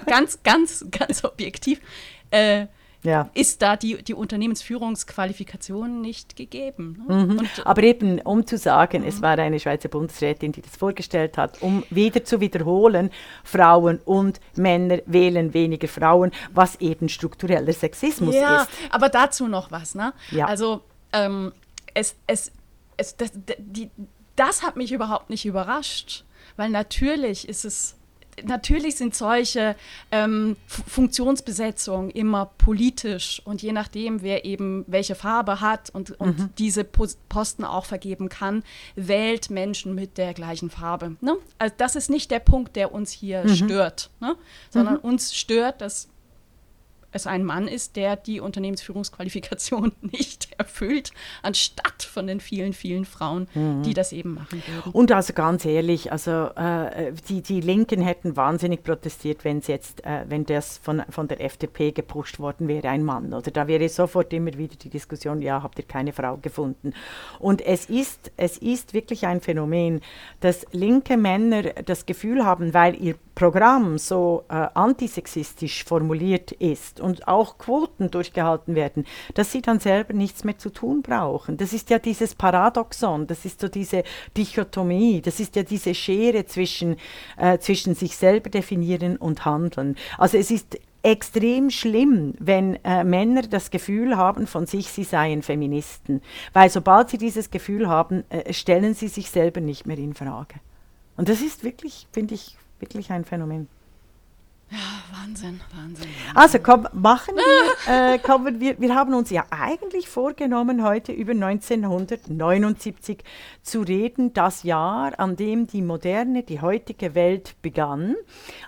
ganz, ganz, ganz objektiv. Äh, ja. ist da die, die Unternehmensführungsqualifikation nicht gegeben. Ne? Mhm. Aber eben, um zu sagen, mhm. es war eine Schweizer Bundesrätin, die das vorgestellt hat, um wieder zu wiederholen, Frauen und Männer wählen weniger Frauen, was eben struktureller Sexismus ja, ist. aber dazu noch was. Ne? Ja. Also ähm, es, es, es, das, die, das hat mich überhaupt nicht überrascht, weil natürlich ist es natürlich sind solche ähm, Funktionsbesetzungen immer politisch und je nachdem, wer eben welche Farbe hat und, und mhm. diese Posten auch vergeben kann, wählt Menschen mit der gleichen Farbe. Ne? Also das ist nicht der Punkt, der uns hier mhm. stört, ne? sondern mhm. uns stört, dass es ein Mann ist, der die Unternehmensführungsqualifikation (laughs) nicht erfüllt, anstatt von den vielen, vielen Frauen, mhm. die das eben machen würden. Und also ganz ehrlich, also äh, die, die Linken hätten wahnsinnig protestiert, wenn jetzt, äh, wenn das von, von der FDP gepusht worden wäre, ein Mann. Oder da wäre sofort immer wieder die Diskussion, ja, habt ihr keine Frau gefunden. Und es ist, es ist wirklich ein Phänomen, dass linke Männer das Gefühl haben, weil ihr Programm so äh, antisexistisch formuliert ist und auch Quoten durchgehalten werden, dass sie dann selber nichts mehr zu tun brauchen. Das ist ja dieses Paradoxon, das ist so diese Dichotomie, das ist ja diese Schere zwischen, äh, zwischen sich selber definieren und handeln. Also es ist extrem schlimm, wenn äh, Männer das Gefühl haben von sich, sie seien Feministen. Weil sobald sie dieses Gefühl haben, äh, stellen sie sich selber nicht mehr in Frage. Und das ist wirklich, finde ich, wirklich ein Phänomen. Ja, Wahnsinn, Wahnsinn. Also komm, machen wir, (laughs) äh, kommen wir, wir haben uns ja eigentlich vorgenommen, heute über 1979 zu reden, das Jahr, an dem die moderne, die heutige Welt begann.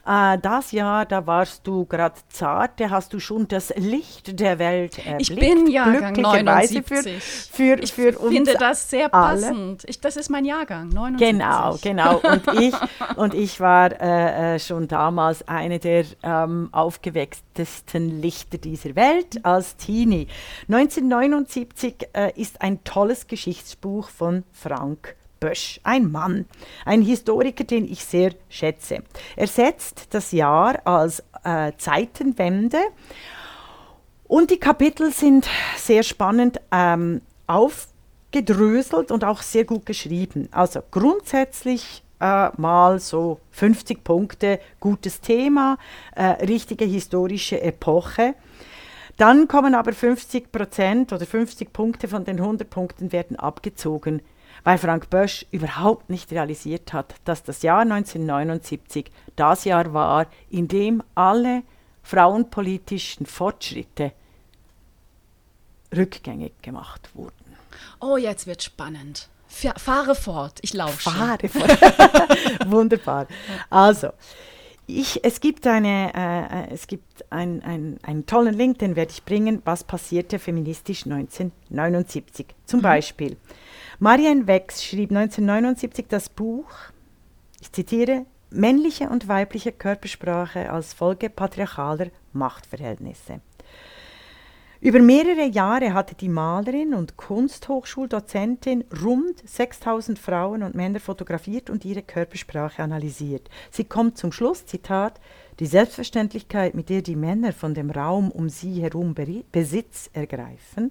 Äh, das Jahr, da warst du gerade zart, da hast du schon das Licht der Welt erblickt. Ich bin Jahrgang 79. Für, für, ich für uns finde das sehr passend. Ich, das ist mein Jahrgang, 79. Genau, genau. Und ich, (laughs) und ich war äh, äh schon damals eine der der ähm, aufgewecktesten Lichter dieser Welt als Teenie. 1979 äh, ist ein tolles Geschichtsbuch von Frank Bösch, ein Mann, ein Historiker, den ich sehr schätze. Er setzt das Jahr als äh, Zeitenwende und die Kapitel sind sehr spannend ähm, aufgedröselt und auch sehr gut geschrieben. Also grundsätzlich äh, mal so 50 Punkte, gutes Thema, äh, richtige historische Epoche. Dann kommen aber 50 Prozent oder 50 Punkte von den 100 Punkten werden abgezogen, weil Frank Bösch überhaupt nicht realisiert hat, dass das Jahr 1979 das Jahr war, in dem alle frauenpolitischen Fortschritte rückgängig gemacht wurden. Oh, jetzt wird spannend. Fahre fort, ich lausche. Fahre fort. (laughs) Wunderbar. Also, ich, es gibt, eine, äh, äh, es gibt ein, ein, einen tollen Link, den werde ich bringen. Was passierte feministisch 1979? Zum mhm. Beispiel, Marianne Wex schrieb 1979 das Buch, ich zitiere, Männliche und weibliche Körpersprache als Folge patriarchaler Machtverhältnisse. Über mehrere Jahre hatte die Malerin und Kunsthochschuldozentin rund 6000 Frauen und Männer fotografiert und ihre Körpersprache analysiert. Sie kommt zum Schluss, Zitat, die Selbstverständlichkeit, mit der die Männer von dem Raum um sie herum Besitz ergreifen,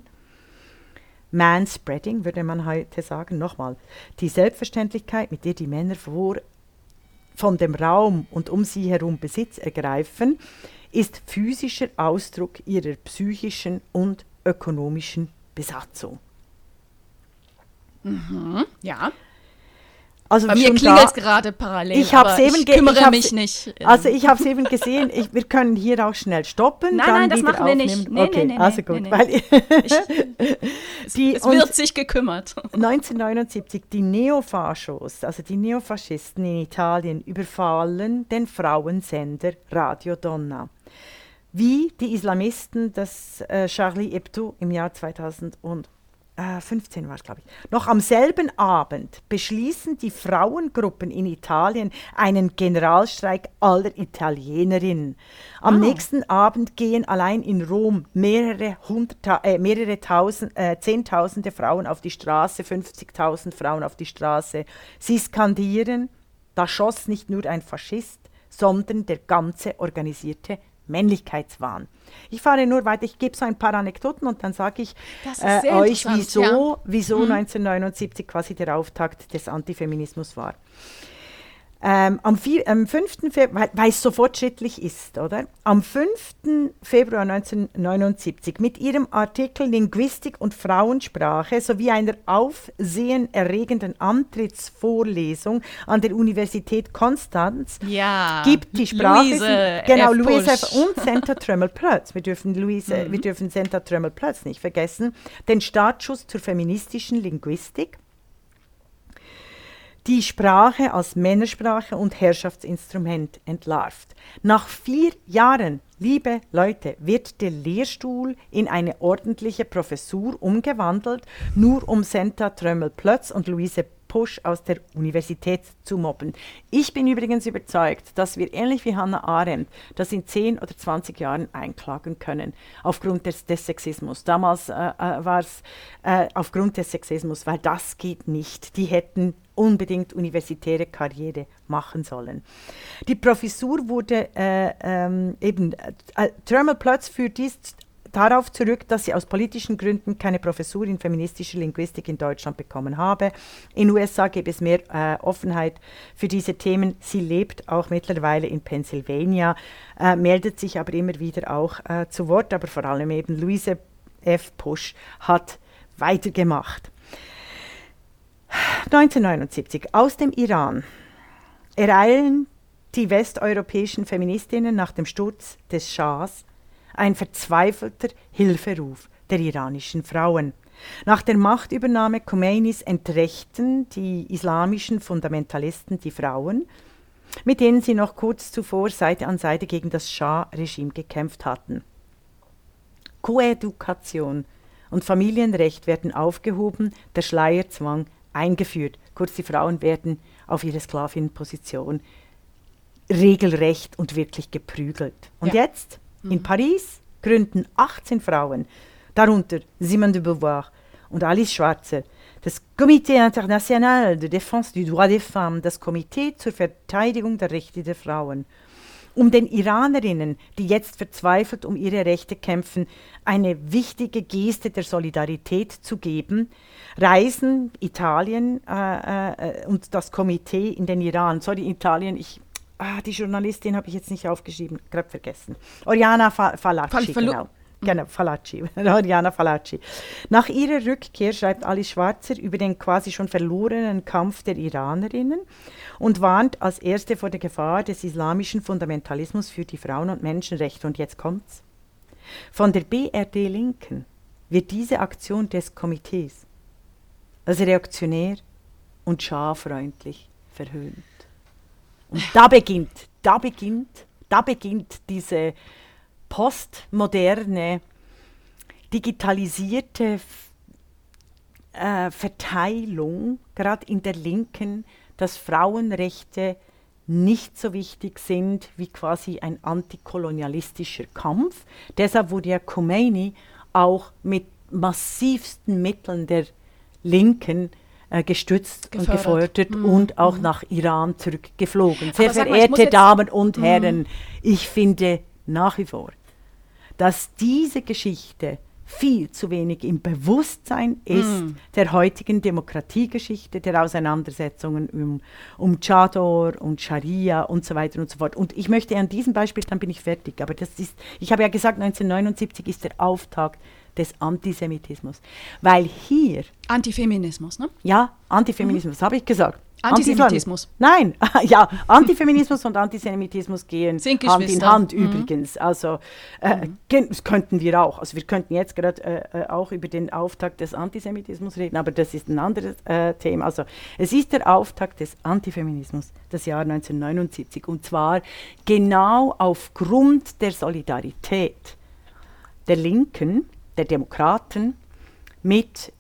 Manspreading würde man heute sagen, nochmal, die Selbstverständlichkeit, mit der die Männer vor, von dem Raum und um sie herum Besitz ergreifen, ist physischer Ausdruck ihrer psychischen und ökonomischen Besatzung. Mhm, ja. Also Bei mir klingelt es gerade parallel. Ich habe eben ich kümmere mich nicht. Also ich habe es eben gesehen. Ich, wir können hier auch schnell stoppen. Nein, nein, das machen aufnehmen. wir nicht. Nee, okay, nee, nee, also gut. Weil ich, (laughs) die, es wird sich gekümmert. (laughs) 1979 die Neofaschos, also die Neofaschisten in Italien überfallen den Frauensender Radio Donna wie die Islamisten das äh, Charlie Hebdo im Jahr 2000 und 15 war es, glaube ich. Noch am selben Abend beschließen die Frauengruppen in Italien einen Generalstreik aller Italienerinnen. Am oh. nächsten Abend gehen allein in Rom mehrere, hundert, äh, mehrere tausend, äh, Zehntausende Frauen auf die Straße, 50.000 Frauen auf die Straße. Sie skandieren, da schoss nicht nur ein Faschist, sondern der ganze organisierte Männlichkeitswahn. Ich fahre nur weiter, ich gebe so ein paar Anekdoten und dann sage ich äh, euch, wieso, ja. wieso mhm. 1979 quasi der Auftakt des Antifeminismus war. Ähm, am, vier, am 5. Februar, weil es so fortschrittlich ist, oder? Am 5. Februar 1979 mit ihrem Artikel Linguistik und Frauensprache sowie einer aufsehenerregenden Antrittsvorlesung an der Universität Konstanz ja, gibt die Sprache Luise genau Luise F. und Senta Trömmel-Plötz. Wir dürfen Luise, mhm. wir dürfen Senta Trömmel-Plötz nicht vergessen. Den Startschuss zur feministischen Linguistik die Sprache als Männersprache und Herrschaftsinstrument entlarvt. Nach vier Jahren, liebe Leute, wird der Lehrstuhl in eine ordentliche Professur umgewandelt, nur um Senta Trömmel-Plötz und Luise Push aus der Universität zu mobben. Ich bin übrigens überzeugt, dass wir ähnlich wie Hannah Arendt das in 10 oder 20 Jahren einklagen können, aufgrund des, des Sexismus. Damals äh, äh war es äh, aufgrund des Sexismus, weil das geht nicht. Die hätten unbedingt universitäre Karriere machen sollen. Die Professur wurde äh, ähm, eben, äh, Thermal Plötz führt dies darauf zurück, dass sie aus politischen Gründen keine Professur in feministischer Linguistik in Deutschland bekommen habe. In USA gäbe es mehr äh, Offenheit für diese Themen. Sie lebt auch mittlerweile in Pennsylvania, äh, meldet sich aber immer wieder auch äh, zu Wort, aber vor allem eben Luise F. Pusch hat weitergemacht. 1979 aus dem Iran ereilen die westeuropäischen Feministinnen nach dem Sturz des Schahs ein verzweifelter Hilferuf der iranischen Frauen. Nach der Machtübernahme Khomeinis entrechten die islamischen Fundamentalisten die Frauen, mit denen sie noch kurz zuvor Seite an Seite gegen das Schah-Regime gekämpft hatten. Koedukation und Familienrecht werden aufgehoben, der Schleierzwang eingeführt. Kurz, die Frauen werden auf ihre Sklavinnenposition regelrecht und wirklich geprügelt. Und ja. jetzt in mhm. Paris gründen 18 Frauen, darunter Simone de Beauvoir und Alice Schwarzer, das Comité International de Défense du Droit des Femmes, das Komitee zur Verteidigung der Rechte der Frauen, um den Iranerinnen, die jetzt verzweifelt um ihre Rechte kämpfen, eine wichtige Geste der Solidarität zu geben, reisen Italien äh, äh, und das Komitee in den Iran. Sorry, Italien, ich ah, die Journalistin habe ich jetzt nicht aufgeschrieben, gerade vergessen. Oriana Fa Falacci, Fal genau. Genau, Falacci, (laughs) Oriana Falacci. Nach ihrer Rückkehr schreibt Alice Schwarzer über den quasi schon verlorenen Kampf der Iranerinnen und warnt als erste vor der Gefahr des islamischen Fundamentalismus für die Frauen- und Menschenrechte. Und jetzt kommt's. Von der BRD Linken wird diese Aktion des Komitees als reaktionär und scharfreundlich verhöhnt. Und da beginnt, da beginnt, da beginnt diese postmoderne, digitalisierte äh, Verteilung, gerade in der Linken, dass Frauenrechte nicht so wichtig sind wie quasi ein antikolonialistischer Kampf. Deshalb wurde ja Khomeini auch mit massivsten Mitteln der Linken äh, gestützt Gefördert. und gefeuert mhm. und auch mhm. nach Iran zurückgeflogen. Sehr verehrte Damen und mhm. Herren, mhm. ich finde nach wie vor, dass diese Geschichte viel zu wenig im Bewusstsein ist mm. der heutigen Demokratiegeschichte, der Auseinandersetzungen um, um Chador und Scharia und so weiter und so fort. Und ich möchte an diesem Beispiel, dann bin ich fertig, aber das ist, ich habe ja gesagt, 1979 ist der Auftakt des Antisemitismus. Weil hier. Antifeminismus, ne? Ja, Antifeminismus, mhm. habe ich gesagt. Antisemitismus. Nein, (laughs) ja, Antifeminismus und Antisemitismus gehen Hand in Hand mhm. übrigens. Also äh, mhm. das könnten wir auch. Also wir könnten jetzt gerade äh, äh, auch über den Auftakt des Antisemitismus reden, aber das ist ein anderes äh, Thema. Also es ist der Auftakt des Antifeminismus, das Jahr 1979 und zwar genau aufgrund der Solidarität der Linken, der Demokraten mit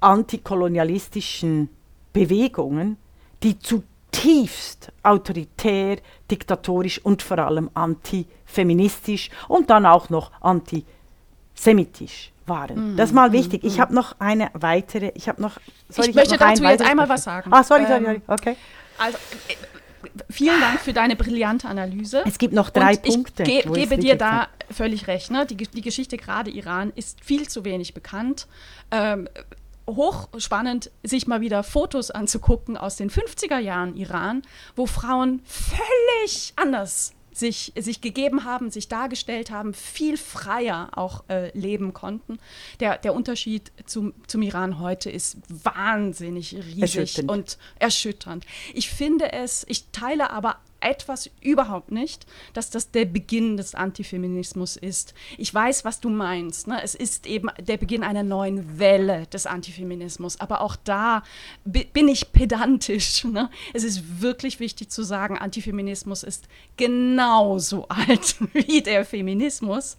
antikolonialistischen Bewegungen, die zutiefst autoritär, diktatorisch und vor allem antifeministisch und dann auch noch antisemitisch waren. Mm, das ist mal mm, wichtig. Mm, ich habe noch eine weitere, ich habe noch... ich, ich möchte dazu jetzt einmal was sagen. Ah, sorry, sorry, ähm, okay. Also, äh, vielen Dank für deine brillante Analyse. Es gibt noch drei und Punkte. Ich ge gebe dir da völlig recht. Ne? Die, die Geschichte gerade Iran ist viel zu wenig bekannt. Ähm, hochspannend, sich mal wieder Fotos anzugucken aus den 50er Jahren Iran, wo Frauen völlig anders sich, sich gegeben haben, sich dargestellt haben, viel freier auch äh, leben konnten. Der, der Unterschied zum, zum Iran heute ist wahnsinnig riesig erschütternd. und erschütternd. Ich finde es, ich teile aber etwas überhaupt nicht, dass das der Beginn des Antifeminismus ist. Ich weiß, was du meinst. Ne? Es ist eben der Beginn einer neuen Welle des Antifeminismus. Aber auch da bin ich pedantisch. Ne? Es ist wirklich wichtig zu sagen, Antifeminismus ist genauso (laughs) alt wie der Feminismus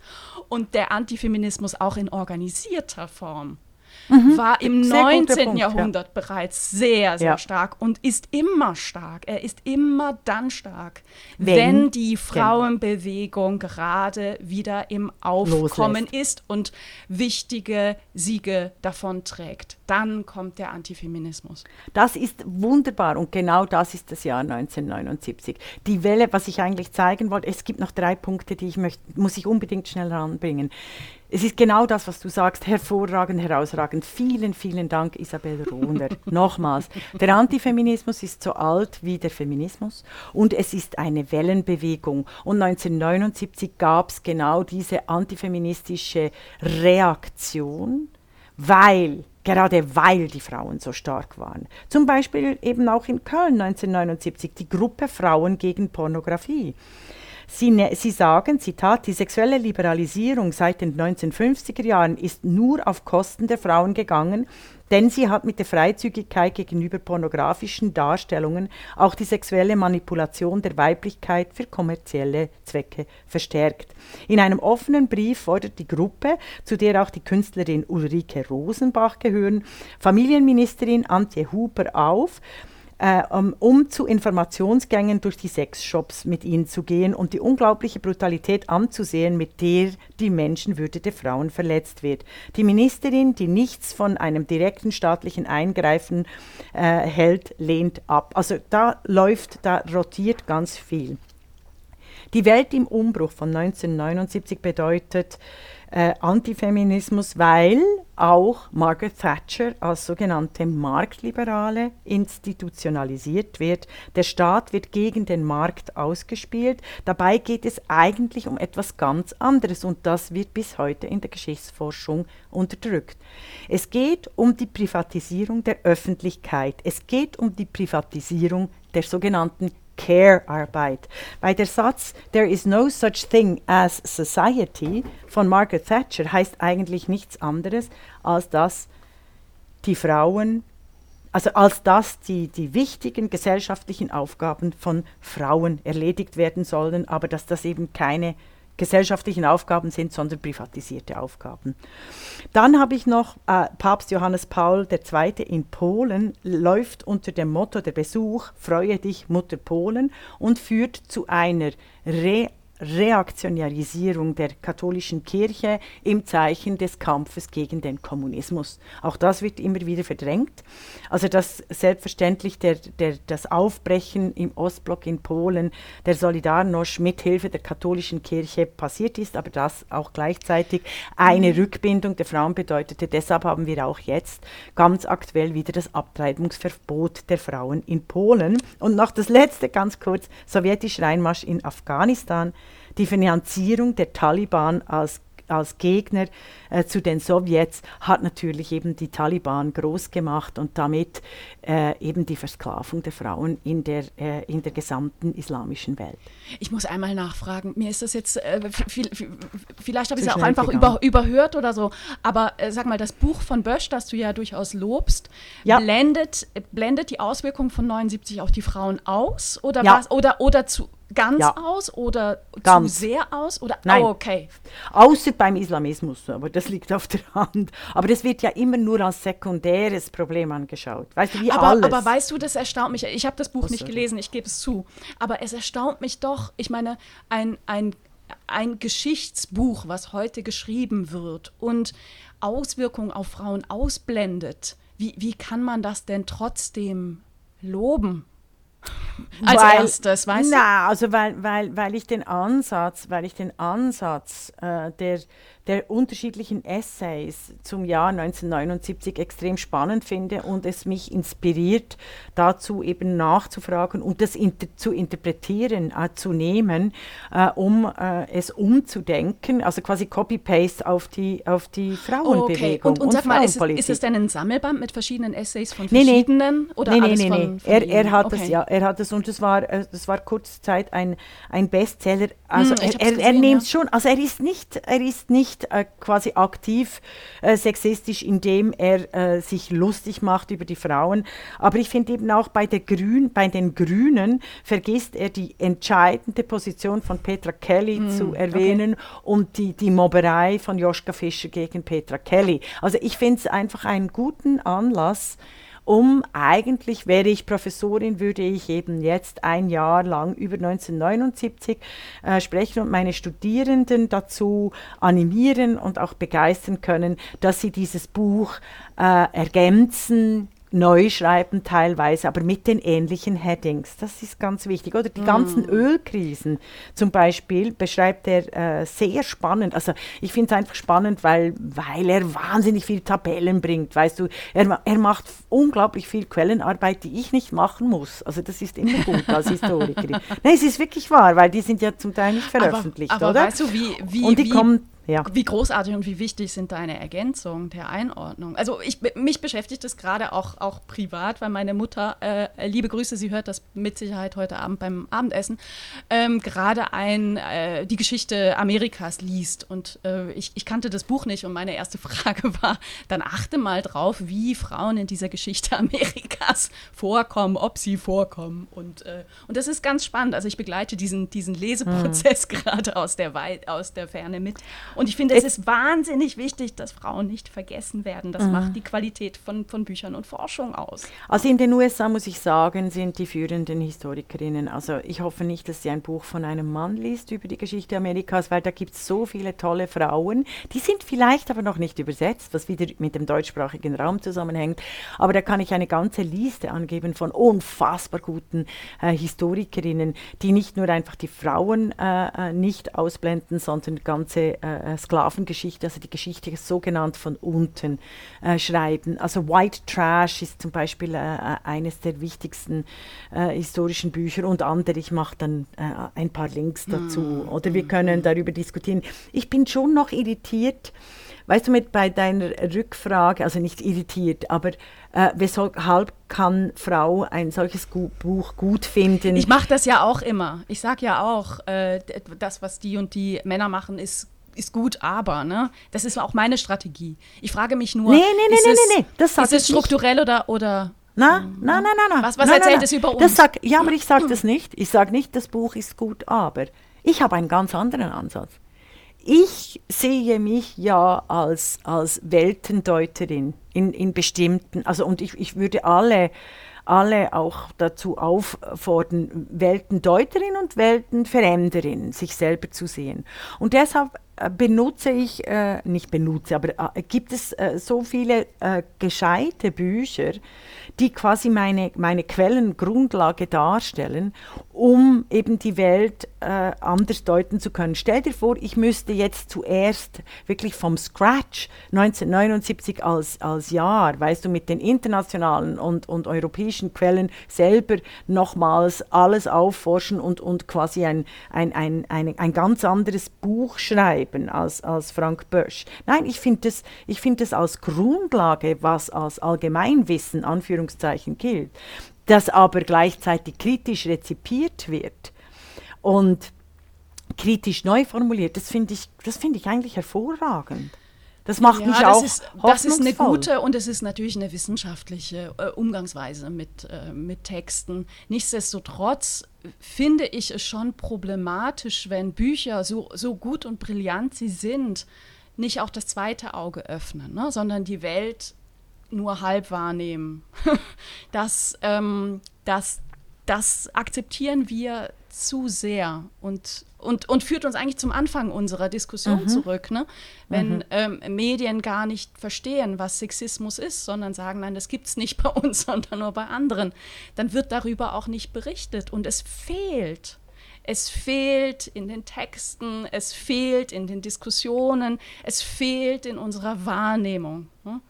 und der Antifeminismus auch in organisierter Form mhm. war im sehr 19. Punkt, Jahrhundert ja. bereits sehr, sehr ja. stark und ist immer stark. Er ist immer dann stark, wenn, wenn die. Frauenbewegung gerade wieder im Aufkommen Loslässt. ist und wichtige Siege davonträgt. Dann kommt der Antifeminismus. Das ist wunderbar und genau das ist das Jahr 1979. Die Welle, was ich eigentlich zeigen wollte, es gibt noch drei Punkte, die ich möchte, muss ich unbedingt schnell ranbringen. Es ist genau das, was du sagst, hervorragend, herausragend. Vielen, vielen Dank, Isabel Rohner. (laughs) Nochmals, der Antifeminismus ist so alt wie der Feminismus und es ist eine Wellenbewegung. Und 1979 gab es genau diese antifeministische Reaktion, weil gerade weil die Frauen so stark waren. Zum Beispiel eben auch in Köln 1979 die Gruppe Frauen gegen Pornografie. Sie, ne, Sie sagen, Zitat, die sexuelle Liberalisierung seit den 1950er Jahren ist nur auf Kosten der Frauen gegangen, denn sie hat mit der Freizügigkeit gegenüber pornografischen Darstellungen auch die sexuelle Manipulation der Weiblichkeit für kommerzielle Zwecke verstärkt. In einem offenen Brief fordert die Gruppe, zu der auch die Künstlerin Ulrike Rosenbach gehören, Familienministerin Antje Huber auf, äh, um, zu Informationsgängen durch die Sexshops mit ihnen zu gehen und die unglaubliche Brutalität anzusehen, mit der die Menschenwürde der Frauen verletzt wird. Die Ministerin, die nichts von einem direkten staatlichen Eingreifen äh, hält, lehnt ab. Also da läuft, da rotiert ganz viel. Die Welt im Umbruch von 1979 bedeutet, äh, Antifeminismus, weil auch Margaret Thatcher als sogenannte Marktliberale institutionalisiert wird. Der Staat wird gegen den Markt ausgespielt. Dabei geht es eigentlich um etwas ganz anderes und das wird bis heute in der Geschichtsforschung unterdrückt. Es geht um die Privatisierung der Öffentlichkeit. Es geht um die Privatisierung der sogenannten Care-Arbeit. Weil der Satz There is no such thing as society von Margaret Thatcher heißt eigentlich nichts anderes, als dass die Frauen, also als dass die, die wichtigen gesellschaftlichen Aufgaben von Frauen erledigt werden sollen, aber dass das eben keine gesellschaftlichen Aufgaben sind, sondern privatisierte Aufgaben. Dann habe ich noch äh, Papst Johannes Paul II. in Polen, läuft unter dem Motto der Besuch Freue dich, Mutter Polen und führt zu einer Re Reaktionarisierung der katholischen Kirche im Zeichen des Kampfes gegen den Kommunismus. Auch das wird immer wieder verdrängt. Also dass selbstverständlich der, der, das Aufbrechen im Ostblock in Polen der Solidarność mithilfe der katholischen Kirche passiert ist, aber das auch gleichzeitig eine mhm. Rückbindung der Frauen bedeutete. Deshalb haben wir auch jetzt ganz aktuell wieder das Abtreibungsverbot der Frauen in Polen. Und noch das letzte ganz kurz, sowjetischer Einmarsch in Afghanistan die Finanzierung der Taliban als als Gegner äh, zu den Sowjets, hat natürlich eben die Taliban groß gemacht und damit äh, eben die Versklavung der Frauen in der, äh, in der gesamten islamischen Welt. Ich muss einmal nachfragen, mir ist das jetzt, äh, viel, viel, vielleicht habe ich es auch einfach über, überhört oder so, aber äh, sag mal, das Buch von Bösch, das du ja durchaus lobst, ja. blendet, blendet die Auswirkungen von 79 auf die Frauen aus oder, ja. was, oder, oder zu ganz ja. aus oder ganz. zu sehr aus? Oder? Nein. Oh, okay. Außer beim Islamismus, aber das liegt auf der Hand. Aber das wird ja immer nur als sekundäres Problem angeschaut. Weißt du, wie aber, alles. aber weißt du, das erstaunt mich. Ich habe das Buch Was nicht gelesen, ich gebe es zu. Aber es erstaunt mich doch. Ich meine, ein, ein, ein Geschichtsbuch, was heute geschrieben wird und Auswirkungen auf Frauen ausblendet. Wie, wie kann man das denn trotzdem loben? Als weil, erstes, weißt du? Na, also weil, weil, weil ich den Ansatz, weil ich den Ansatz äh, der, der unterschiedlichen Essays zum Jahr 1979 extrem spannend finde und es mich inspiriert, dazu eben nachzufragen und das inter zu interpretieren, äh, zu nehmen, äh, um äh, es umzudenken, also quasi Copy-Paste auf die, auf die Frauenbewegung. okay. Und, und, und mal, ist es, ist es denn ein Sammelband mit verschiedenen Essays von verschiedenen? Nee, Oder nee, nee, nee, nee. Von er, er hat okay. es, ja, er hat es und es war, äh, das war kurze Zeit ein, ein Bestseller. Also hm, er, er, er nimmt ja. schon, also er ist nicht, er ist nicht nicht äh, quasi aktiv äh, sexistisch, indem er äh, sich lustig macht über die Frauen. Aber ich finde eben auch bei, der Grün, bei den Grünen vergisst er die entscheidende Position von Petra Kelly mm, zu erwähnen okay. und die, die Mobberei von Joschka Fischer gegen Petra Kelly. Also ich finde es einfach einen guten Anlass, um eigentlich, wäre ich Professorin, würde ich eben jetzt ein Jahr lang über 1979 äh, sprechen und meine Studierenden dazu animieren und auch begeistern können, dass sie dieses Buch äh, ergänzen, neu schreiben teilweise, aber mit den ähnlichen Headings. Das ist ganz wichtig. Oder die mm. ganzen Ölkrisen zum Beispiel beschreibt er äh, sehr spannend. Also ich finde es einfach spannend, weil, weil er wahnsinnig viel Tabellen bringt. Weißt du, er, er macht unglaublich viel Quellenarbeit, die ich nicht machen muss. Also das ist immer gut als (laughs) Historikerin. Nein, es ist wirklich wahr, weil die sind ja zum Teil nicht veröffentlicht, aber, aber oder? Weißt du, wie, wie, Und die wie, kommen ja. Wie großartig und wie wichtig sind deine Ergänzungen der Einordnung? Also ich, mich beschäftigt das gerade auch, auch privat, weil meine Mutter, äh, liebe Grüße, sie hört das mit Sicherheit heute Abend beim Abendessen, ähm, gerade ein, äh, die Geschichte Amerikas liest. Und äh, ich, ich kannte das Buch nicht und meine erste Frage (laughs) war, dann achte mal drauf, wie Frauen in dieser Geschichte (laughs) Amerikas vorkommen, ob sie vorkommen. Und, äh, und das ist ganz spannend. Also ich begleite diesen, diesen Leseprozess hm. (laughs) gerade aus der, Wei aus der Ferne mit. Und ich finde, es ist wahnsinnig wichtig, dass Frauen nicht vergessen werden. Das mhm. macht die Qualität von, von Büchern und Forschung aus. Also in den USA, muss ich sagen, sind die führenden Historikerinnen, also ich hoffe nicht, dass sie ein Buch von einem Mann liest über die Geschichte Amerikas, weil da gibt es so viele tolle Frauen. Die sind vielleicht aber noch nicht übersetzt, was wieder mit dem deutschsprachigen Raum zusammenhängt. Aber da kann ich eine ganze Liste angeben von unfassbar guten äh, Historikerinnen, die nicht nur einfach die Frauen äh, äh nicht ausblenden, sondern ganze äh, äh, Sklavengeschichte, also die Geschichte sogenannt von unten äh, schreiben. Also White Trash ist zum Beispiel äh, äh eines der wichtigsten äh, historischen Bücher und andere, ich mache dann ein paar Links dazu mm, oder wir mm, können mm. darüber diskutieren. Ich bin schon noch irritiert, weißt du, mit bei deiner Rückfrage, also nicht irritiert, aber äh, weshalb kann Frau ein solches Buch gut finden? Ich mache das ja auch immer. Ich sage ja auch, äh, das, was die und die Männer machen, ist ist gut, aber, ne? Das ist auch meine Strategie. Ich frage mich nur, nee, nee, ist, nee, nee, nee. Das ist es strukturell nicht. oder, oder na, na, na, na, na. Was, was na, erzählt na, es über uns? Das sag, ja, aber ich sage (clears throat) das nicht. Ich sage nicht, das Buch ist gut, aber. Ich habe einen ganz anderen Ansatz. Ich sehe mich ja als, als Weltendeuterin in, in bestimmten, also und ich, ich würde alle alle auch dazu auffordern, Weltendeuterin und Weltenveränderin sich selber zu sehen. Und deshalb benutze ich, äh, nicht benutze, aber äh, gibt es äh, so viele äh, gescheite Bücher, die quasi meine, meine Quellengrundlage darstellen, um eben die Welt äh, anders deuten zu können. Stell dir vor, ich müsste jetzt zuerst wirklich vom Scratch 1979 als, als Jahr, weißt du, mit den internationalen und, und europäischen Quellen selber nochmals alles aufforschen und, und quasi ein, ein, ein, ein, ein ganz anderes Buch schreiben als, als Frank Bösch. Nein, ich finde das, find das als Grundlage, was als Allgemeinwissen, Anführungszeichen, gilt das aber gleichzeitig kritisch rezipiert wird und kritisch neu formuliert, das finde ich, find ich eigentlich hervorragend. Das macht ja, mich auch ist, Das ist eine gute und es ist natürlich eine wissenschaftliche äh, Umgangsweise mit, äh, mit Texten. Nichtsdestotrotz finde ich es schon problematisch, wenn Bücher, so, so gut und brillant sie sind, nicht auch das zweite Auge öffnen, ne? sondern die Welt nur halb wahrnehmen. (laughs) das, ähm, das, das akzeptieren wir zu sehr und, und, und führt uns eigentlich zum Anfang unserer Diskussion mhm. zurück. Ne? Wenn mhm. ähm, Medien gar nicht verstehen, was Sexismus ist, sondern sagen, nein, das gibt es nicht bei uns, (laughs) sondern nur bei anderen, dann wird darüber auch nicht berichtet und es fehlt. Es fehlt in den Texten, es fehlt in den Diskussionen, es fehlt in unserer Wahrnehmung. Ne?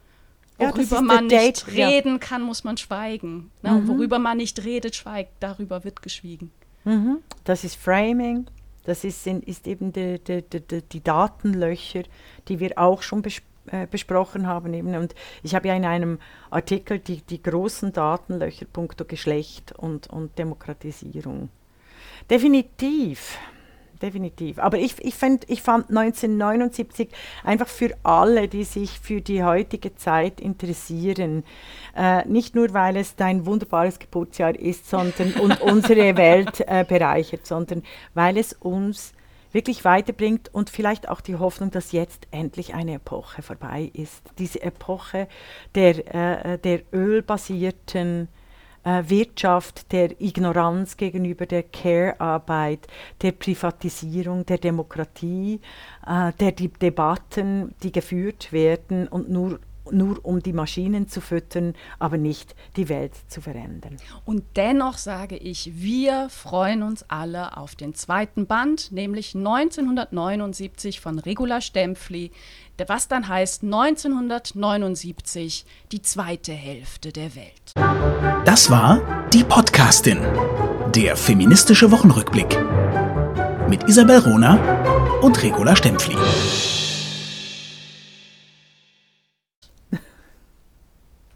Worüber ja, man nicht Date, reden ja. kann, muss man schweigen. Ne? Mhm. Worüber man nicht redet, schweigt. Darüber wird geschwiegen. Mhm. Das ist Framing. Das ist, ist eben die, die, die, die, Datenlöcher, die wir auch schon bes äh, besprochen haben. Eben. Und ich habe ja in einem Artikel die, die großen Datenlöcher punkto Geschlecht und, und Demokratisierung. Definitiv definitiv. Aber ich, ich, find, ich fand 1979 einfach für alle, die sich für die heutige Zeit interessieren, äh, nicht nur, weil es dein wunderbares Geburtsjahr ist sondern, und (laughs) unsere Welt äh, bereichert, sondern weil es uns wirklich weiterbringt und vielleicht auch die Hoffnung, dass jetzt endlich eine Epoche vorbei ist. Diese Epoche der, äh, der ölbasierten äh, Wirtschaft, der Ignoranz gegenüber der Care-Arbeit, der Privatisierung der Demokratie, äh, der die Debatten, die geführt werden und nur nur um die Maschinen zu füttern, aber nicht die Welt zu verändern. Und dennoch sage ich, wir freuen uns alle auf den zweiten Band, nämlich 1979 von Regula Stempfli, was dann heißt 1979 die zweite Hälfte der Welt. Das war die Podcastin, der feministische Wochenrückblick mit Isabel Rona und Regula Stempfli.